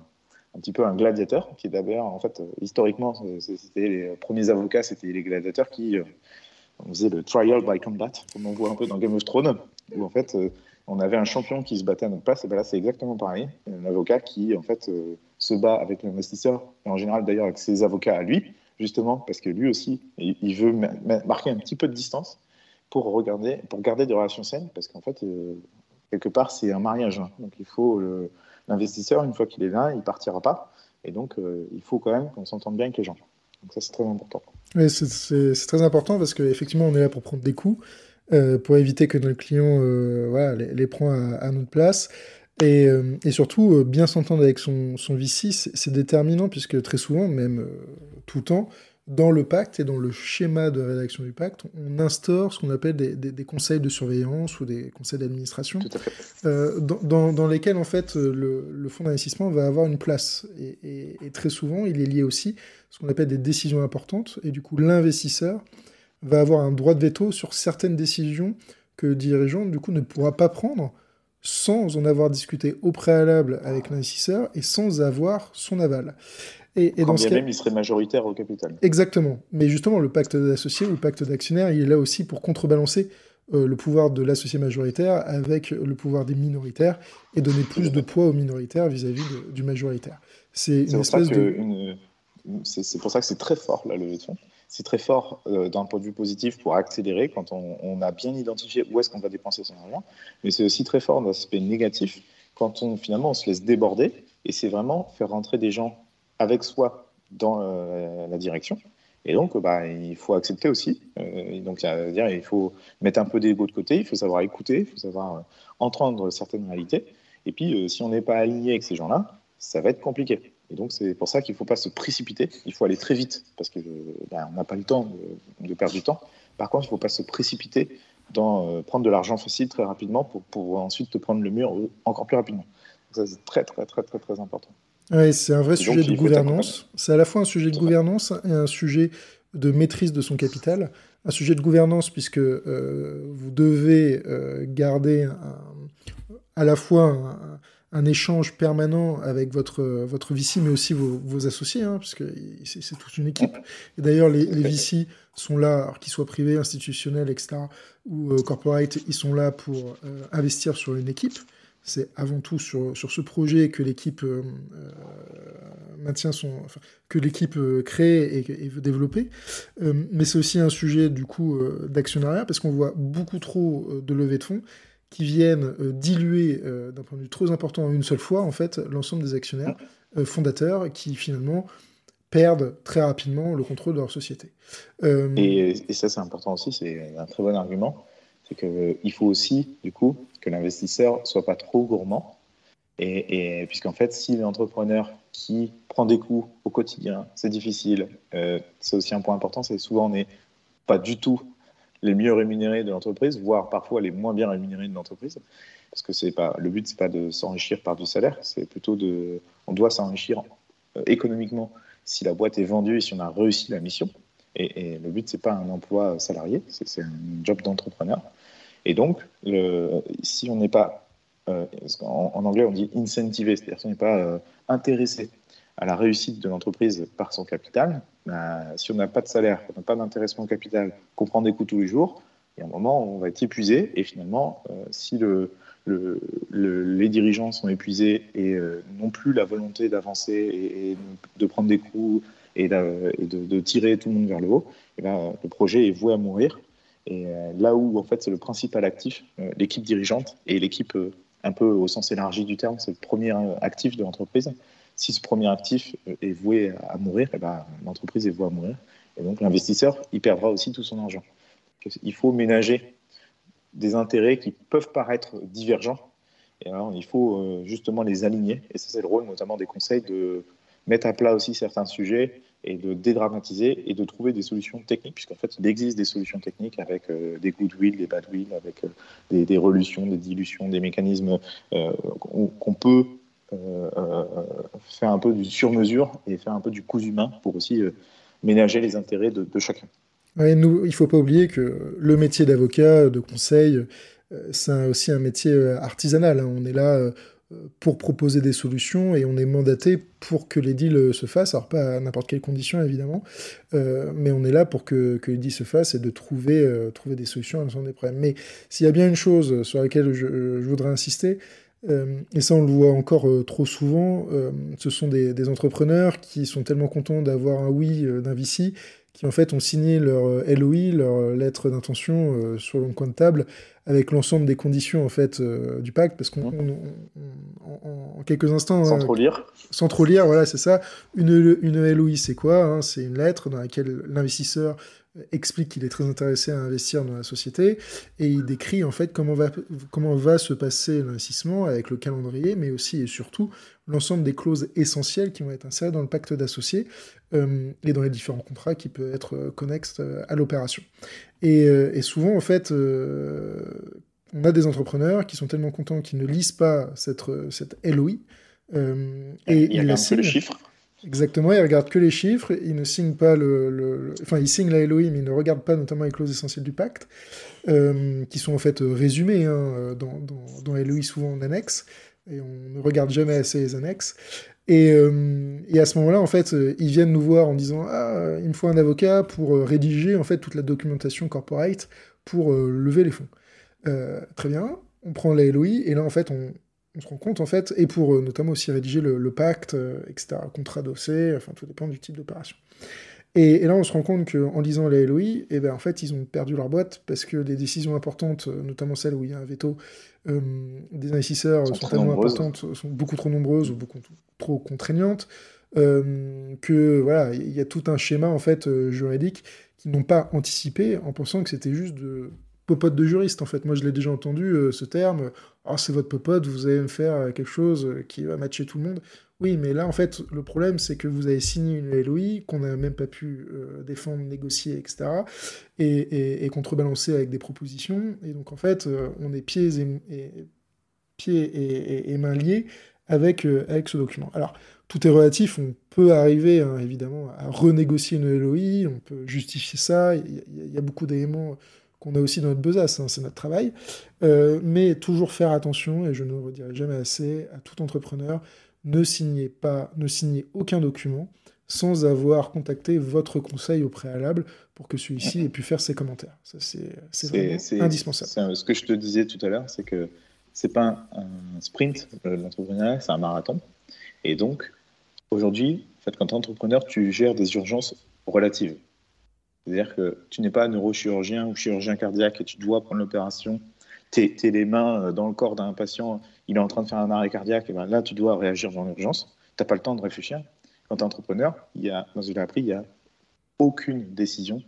un petit peu un gladiateur, qui d'abord, en fait, historiquement, c'était les premiers avocats, c'était les gladiateurs qui euh, on faisait le trial by combat, comme on voit un peu dans Game of Thrones, où en fait, euh, on avait un champion qui se battait à notre place, et ben là c'est exactement pareil. Un avocat qui en fait euh, se bat avec l'investisseur, et en général d'ailleurs avec ses avocats à lui, justement parce que lui aussi, il veut marquer un petit peu de distance pour, regarder, pour garder des relations saines, parce qu'en fait, euh, quelque part c'est un mariage. Hein. Donc il faut l'investisseur, une fois qu'il est là, il partira pas, et donc euh, il faut quand même qu'on s'entende bien avec les gens. Donc ça c'est très important. C'est très important parce qu'effectivement on est là pour prendre des coups. pour éviter que notre client les, les prend à, notre place. Et, et surtout, bien s'entendre avec son, son VC, c'est déterminant, puisque très souvent, même tout le temps, dans le pacte et dans le schéma de rédaction du pacte, on instaure ce qu'on appelle des, conseils de surveillance ou des conseils d'administration, euh, dans, lesquels en fait le, fonds d'investissement va avoir une place. Et, très souvent, il est lié aussi à ce qu'on appelle des décisions importantes. Et du coup, l'investisseur va avoir un droit de veto sur certaines décisions que le dirigeant du coup ne pourra pas prendre sans en avoir discuté au préalable avec l'investisseur et sans avoir son aval. Et, et dans ce cas... même, il serait majoritaire au capital. Exactement. Mais justement, le pacte d'associés ou le pacte d'actionnaires, il est là aussi pour contrebalancer euh, le pouvoir de l'associé majoritaire avec le pouvoir des minoritaires et donner plus de poids aux minoritaires vis-à-, -vis, du majoritaire. C'est une espèce de... C'est pour ça que c'est très fort, la levée de fonds. C'est très fort euh, d'un point de vue positif pour accélérer quand on, on a bien identifié où est-ce qu'on va dépenser son argent. Mais c'est aussi très fort d'aspect négatif quand on, finalement, on se laisse déborder. Et c'est vraiment faire rentrer des gens avec soi dans euh, la direction. Et donc, bah, il faut accepter aussi. Euh, donc, dire, il faut mettre un peu d'ego de côté, il faut savoir écouter, il faut savoir euh, entendre certaines réalités. Et puis, si on n'est pas aligné avec ces gens-là, ça va être compliqué. Et donc, c'est pour ça qu'il ne faut pas se précipiter, il faut aller très vite, parce qu'on bah, n'a pas le temps de, perdre du temps. Par contre, il ne faut pas se précipiter dans prendre de l'argent facile très rapidement pour, pour ensuite te prendre le mur encore plus rapidement. ça, c'est très, très, très, très, très important. Oui, c'est un vrai sujet de gouvernance. C'est à la fois un sujet de gouvernance et un sujet de maîtrise de son capital. Un sujet de gouvernance puisque euh, vous devez euh, garder à la fois un, échange permanent avec votre, votre VC, mais aussi vos, associés, hein, puisque c'est toute une équipe. Et d'ailleurs, les, les VC sont là, qu'ils soient privés, institutionnels, etc., ou euh, corporate, ils sont là pour investir sur une équipe c'est avant tout sur, sur, ce projet que l'équipe euh, euh, maintient son, que l'équipe euh, crée et, veut développer. mais c'est aussi un sujet du coup d'actionnariat parce qu'on voit beaucoup trop de levées de fonds qui viennent diluer d'un point de vue trop important une seule fois en fait l'ensemble des actionnaires fondateurs qui finalement perdent très rapidement le contrôle de leur société. Et, et, ça c'est important aussi, c'est un très bon argument c'est qu'il faut aussi, du coup, que l'investisseur soit pas trop gourmand. Et, puisqu'en fait, si l'entrepreneur qui prend des coups au quotidien, c'est difficile, euh, c'est aussi un point important, c'est souvent on n'est pas du tout les mieux rémunérés de l'entreprise, voire parfois les moins bien rémunérés de l'entreprise. Parce que pas, le but, c'est pas de s'enrichir par du salaire, c'est plutôt de. On doit s'enrichir euh, économiquement si la boîte est vendue et si on a réussi la mission. Et, le but, c'est pas un emploi salarié, c'est un job d'entrepreneur. Et donc, si on n'est pas, euh, en, anglais on dit incentivé, c'est-à-dire si on n'est pas euh, intéressé à la réussite de l'entreprise par son capital, bah, si on n'a pas de salaire, qu'on n'a pas d'intéressement au capital, qu'on prend des coups tous les jours, il y a un moment où on va être épuisé. Et finalement, euh, si le, le, les dirigeants sont épuisés et n'ont plus la volonté d'avancer et, de prendre des coups et, de, tirer tout le monde vers le haut, et ben, le projet est voué à mourir. Et euh, là où, en fait, c'est le principal actif, euh, l'équipe dirigeante et l'équipe euh, un peu au sens élargi du terme, c'est le premier actif de l'entreprise. Si ce premier actif est voué à mourir, et ben, l'entreprise est vouée à mourir. Et donc l'investisseur, il perdra aussi tout son argent. Il faut ménager des intérêts qui peuvent paraître divergents. Et il faut justement les aligner. Et ça, c'est le rôle notamment des conseils de mettre à plat aussi certains sujets et de dédramatiser et de trouver des solutions techniques, puisqu'en fait, il existe des solutions techniques avec euh, des goodwill, des badwill, avec euh, des, des, relutions, des dilutions, des mécanismes euh, qu'on peut faire un peu du sur-mesure et faire un peu du coup humain pour aussi ménager les intérêts de, chacun. Ouais, nous, il ne faut pas oublier que le métier d'avocat, de conseil, c'est aussi un métier artisanal. Hein. On est là pour proposer des solutions et on est mandaté pour que les deals se fassent, alors pas à n'importe quelle condition évidemment, euh, mais on est là pour que, les deals se fassent et de trouver, euh, trouver des solutions à l'ensemble des problèmes. Mais s'il y a bien une chose sur laquelle je, voudrais insister, euh, et ça on le voit encore trop souvent, ce sont des, des, entrepreneurs qui sont tellement contents d'avoir un oui d'un VC qui en fait ont signé leur LOI, leur lettre d'intention sur le coin de table avec l'ensemble des conditions en fait euh, du pacte, parce qu'en mmh. en, quelques instants... Sans hein, trop lire. Sans trop lire, voilà, c'est ça. Une, une LOI, c'est quoi hein, C'est une lettre dans laquelle l'investisseur explique qu'il est très intéressé à investir dans la société et il décrit en fait comment va, comment va se passer l'investissement avec le calendrier, mais aussi et surtout l'ensemble des clauses essentielles qui vont être insérées dans le pacte d'associés euh, et dans les différents contrats qui peuvent être euh, connexes euh, à l'opération. Et, et, souvent, en fait, on a des entrepreneurs qui sont tellement contents qu'ils ne lisent pas cette, cette LOI. et ils il le chiffre. Exactement, il regarde que les chiffres, il ne signe pas le, enfin il signe la LOI, mais il ne regarde pas notamment les clauses essentielles du pacte, euh, qui sont en fait euh, résumées hein, dans, dans, dans LOI souvent en annexe, et on ne regarde jamais assez les annexes. Et, euh, et à ce moment-là, en fait, ils viennent nous voir en disant ah il me faut un avocat pour rédiger en fait toute la documentation corporate pour lever les fonds. très bien, on prend la LOI et là en fait on, on se rend compte en fait, et pour euh, notamment aussi rédiger le, pacte, euh, etc., contrat dossé, enfin tout dépend du type d'opération. Et, là, on se rend compte qu'en lisant les LOI, eh ben, en fait, ils ont perdu leur boîte parce que les décisions importantes, euh, notamment celles où il y a un veto des investisseurs, sont, tellement importantes, sont beaucoup trop nombreuses ou beaucoup trop contraignantes, que voilà, il y a tout un schéma en fait juridique qu'ils n'ont pas anticipé en pensant que c'était juste de popote de juriste en fait. Moi je l'ai déjà entendu euh, ce terme. Oh, c'est votre popote, vous allez me faire euh, quelque chose euh, qui va matcher tout le monde. Oui, mais là en fait le problème c'est que vous avez signé une LOI qu'on n'a même pas pu défendre, négocier, etc. Et, contrebalancer avec des propositions. Et donc en fait on est pieds et, pieds et, mains liés avec, avec ce document. Alors tout est relatif, on peut arriver hein, évidemment à renégocier une LOI, on peut justifier ça, il y, y, a beaucoup d'éléments qu'on a aussi dans notre besace, hein, c'est notre travail. Euh, mais toujours faire attention, et je ne le redirai jamais assez, à tout entrepreneur, ne signez pas, ne signez aucun document sans avoir contacté votre conseil au préalable pour que celui-ci ait pu faire ses commentaires. Ça, c'est indispensable. Ce que je te disais tout à l'heure, c'est que c'est pas un sprint, l'entrepreneuriat, c'est un marathon. Et donc, aujourd'hui, en fait, quand tu es entrepreneur, tu gères des urgences relatives. C'est-à-dire que tu n'es pas neurochirurgien ou chirurgien cardiaque et tu dois prendre l'opération. Tu es, les mains euh, dans le corps d'un patient, il est en train de faire un arrêt cardiaque, et ben là, tu dois réagir dans l'urgence. Tu n'as pas le temps de réfléchir. Quand tu es entrepreneur, il y a, dans ce que appris, il n'y a aucune décision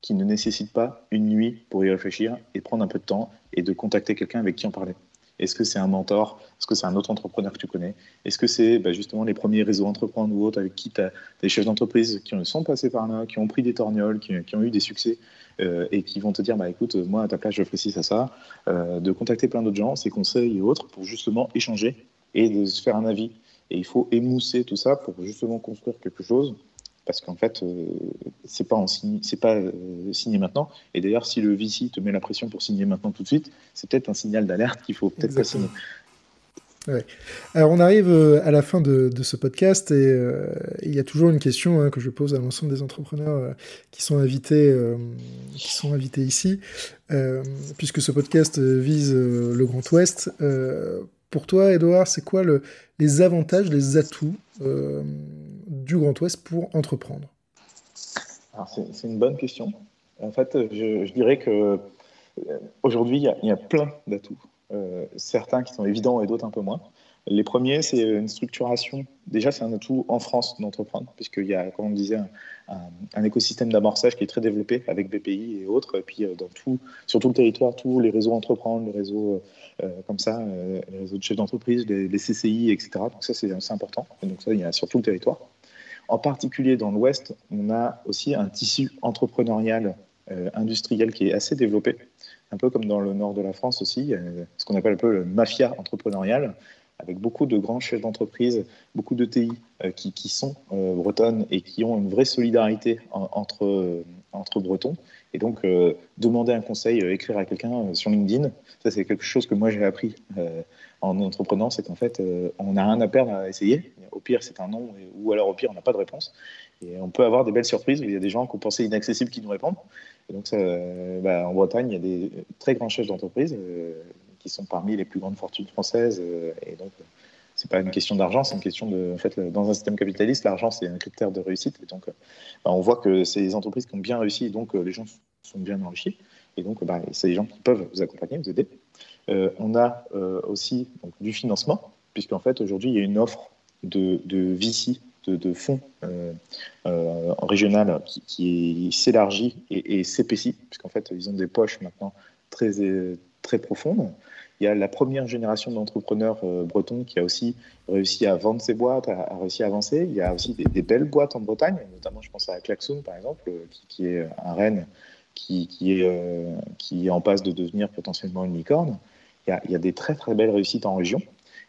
qui ne nécessite pas une nuit pour y réfléchir et prendre un peu de temps et de contacter quelqu'un avec qui en parler. Est-ce que c'est un mentor? Est-ce que c'est un autre entrepreneur que tu connais? Est-ce que c'est bah, justement les premiers réseaux entreprendre ou autres avec qui tu as des chefs d'entreprise qui sont passés par là, qui ont pris des torgnoles, qui, ont eu des succès euh, et qui vont te dire bah, écoute, moi à ta place, je ferai ci, ça, ça. Euh, de contacter plein d'autres gens, ses conseils et autres pour justement échanger et de se faire un avis. Et il faut émousser tout ça pour justement construire quelque chose parce qu'en fait, euh, c'est pas, c'est pas euh, signé maintenant. Et d'ailleurs, si le VC te met la pression pour signer maintenant tout de suite, c'est peut-être un signal d'alerte qu'il faut peut-être pas signer. Alors on arrive euh, à la fin de, ce podcast et il y a toujours une question hein, que je pose à l'ensemble des entrepreneurs qui sont invités, qui sont invités ici, puisque ce podcast vise le Grand Ouest. pour toi, Edouard, c'est quoi le, les avantages, les atouts Grand Ouest pour entreprendre C'est une bonne question. En fait, je, dirais que euh, aujourd'hui, il, y, a plein d'atouts. Euh, certains qui sont évidents et d'autres un peu moins. Les premiers, c'est une structuration. Déjà, c'est un atout en France d'entreprendre, puisqu'il y a, comme on disait, un, écosystème d'amorçage qui est très développé avec BPI et autres. Et puis, euh, dans tout, sur tout le territoire, tous les réseaux entreprendre, les réseaux comme ça, les réseaux de chefs d'entreprise, les, les, CCI, etc. Donc, ça, c'est important. Et donc, ça, il y a sur tout le territoire. En particulier dans l'Ouest, on a aussi un tissu entrepreneurial euh, industriel qui est assez développé, un peu comme dans le nord de la France aussi, ce qu'on appelle un peu le mafia entrepreneurial, avec beaucoup de grands chefs d'entreprise, beaucoup de TI euh, qui, sont euh, bretonnes et qui ont une vraie solidarité entre, entre bretons. Et donc, demander un conseil, écrire à quelqu'un sur LinkedIn, ça c'est quelque chose que moi j'ai appris en entreprenant, c'est qu'en fait, euh, on n'a rien à perdre à essayer. Au pire, c'est un non, ou alors au pire, on n'a pas de réponse. Et on peut avoir des belles surprises il y a des gens qu'on pensait inaccessibles qui nous répondent. Et donc, euh, bah, en Bretagne, il y a des très grands chefs d'entreprise euh, qui sont parmi les plus grandes fortunes françaises. et donc, c'est pas une question d'argent, c'est une question de. En fait, dans un système capitaliste, l'argent, c'est un critère de réussite. Et donc, bah, on voit que c'est des entreprises qui ont bien réussi, et donc les gens sont bien enrichis. Et donc, bah, c'est des gens qui peuvent vous accompagner, vous aider. Euh, on a euh, aussi du financement, puisqu'en fait, aujourd'hui, il y a une offre de, de VC, de, fonds euh, régional qui, s'élargit et, s'épaissit, puisqu'en fait, ils ont des poches maintenant très, très profondes. Il y a la première génération d'entrepreneurs bretons qui a aussi réussi à vendre ses boîtes, a, réussi à avancer. Il y a aussi des, belles boîtes en Bretagne, notamment je pense à Klaxoon par exemple, qui, est un Rennes qui, qui est en passe de devenir potentiellement une licorne. Il y, a, des très très belles réussites en région.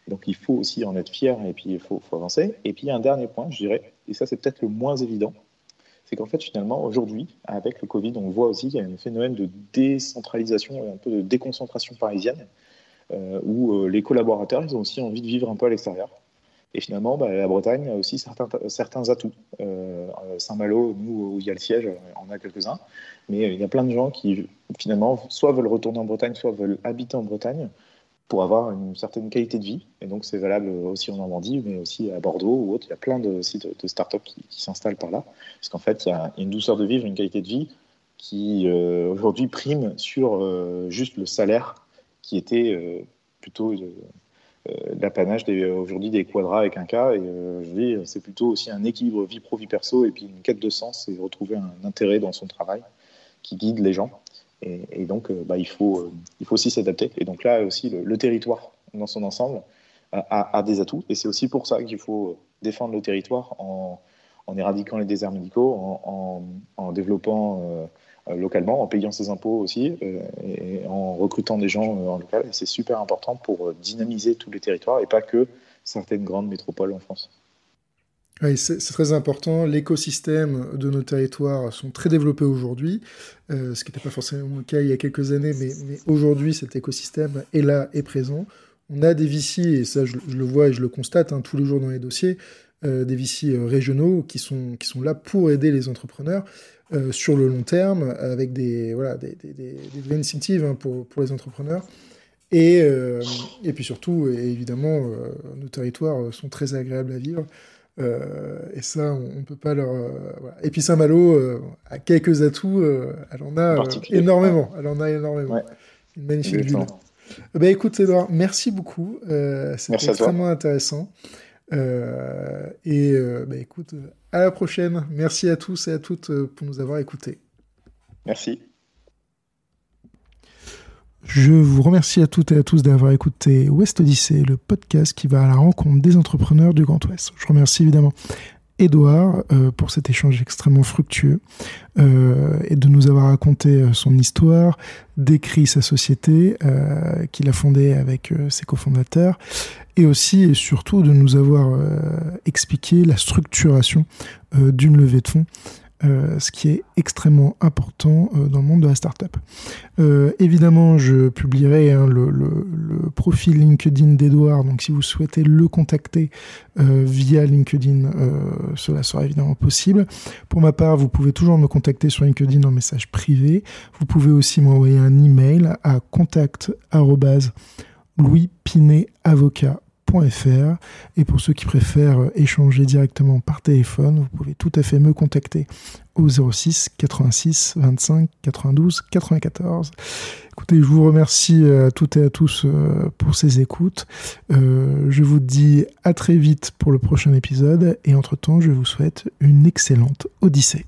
Donc il faut aussi en être fier et puis il faut, avancer. Et puis un dernier point, je dirais, et ça c'est peut-être le moins évident, c'est qu'en fait finalement aujourd'hui, avec le Covid, on voit aussi qu'il y a un phénomène de décentralisation et un peu de déconcentration parisienne. Euh, où euh, les collaborateurs, ont aussi envie de vivre un peu à l'extérieur. Et finalement, bah, la Bretagne a aussi certains, certains atouts. Euh, Saint-Malo, nous, où il y a le siège, on a quelques-uns. Mais il y a plein de gens qui, finalement, soit veulent retourner en Bretagne, soit veulent habiter en Bretagne pour avoir une certaine qualité de vie. Et donc, c'est valable aussi en Normandie, mais aussi à Bordeaux ou autre. Il y a plein de sites de start-up qui, s'installent par là. Parce qu'en fait, il y, a une douceur de vivre, une qualité de vie qui, aujourd'hui, prime sur juste le salaire qui était euh, plutôt euh, euh, l'apanage aujourd'hui des quadras avec un cas. Et je dis, c'est plutôt aussi un équilibre vie pro, vie perso, et puis une quête de sens et retrouver un intérêt dans son travail qui guide les gens. Et, donc, bah, il, faut, faut aussi s'adapter. Et donc là aussi, le, territoire dans son ensemble a, des atouts. Et c'est aussi pour ça qu'il faut défendre le territoire en, en éradiquant les déserts médicaux, en, en développant euh, localement, en payant ses impôts aussi euh, et en recrutant des gens euh, en local. C'est super important pour dynamiser tous les territoires et pas que certaines grandes métropoles en France. Oui, c'est très important. L'écosystème de nos territoires sont très développés aujourd'hui, ce qui n'était pas forcément le cas il y a quelques années, mais, mais aujourd'hui, cet écosystème est là, est présent. On a des VC, et ça je, le vois et je le constate hein, tous les jours dans les dossiers, des VC régionaux qui sont, qui sont là pour aider les entrepreneurs. Euh, sur le long terme, avec des, voilà, des, des, des, incentives hein, pour, pour, les entrepreneurs. Et, euh, et puis surtout, évidemment, euh, nos territoires sont très agréables à vivre. et ça, on ne peut pas leur. Voilà. Et puis Saint-Malo a quelques atouts. elle en a énormément. Elle en a énormément. Une magnifique ville. Bah, écoute, Edouard, merci beaucoup. C'était extrêmement intéressant. Euh, et euh, bah, écoute, à la prochaine. Merci à tous et à toutes euh, pour nous avoir écoutés. Merci. Je vous remercie à toutes et à tous d'avoir écouté West Odyssey, le podcast qui va à la rencontre des entrepreneurs du Grand Ouest. Je remercie évidemment Edouard euh, pour cet échange extrêmement fructueux euh, et de nous avoir raconté euh, son histoire, décrit sa société qu'il a fondée avec ses cofondateurs et aussi et surtout de nous avoir expliqué la structuration d'une levée de fonds euh, ce qui est extrêmement important euh, dans le monde de la startup. Euh, évidemment, je publierai hein, le, profil LinkedIn d'Edouard, donc si vous souhaitez le contacter via LinkedIn, cela sera évidemment possible. Pour ma part, vous pouvez toujours me contacter sur LinkedIn en message privé. Vous pouvez aussi m'envoyer un email à contact et pour ceux qui préfèrent échanger directement par téléphone, vous pouvez tout à fait me contacter au 06 86 25 92 94. Écoutez, je vous remercie à toutes et à tous euh, pour ces écoutes. Euh, je vous dis à très vite pour le prochain épisode et entre-temps, je vous souhaite une excellente Odyssée.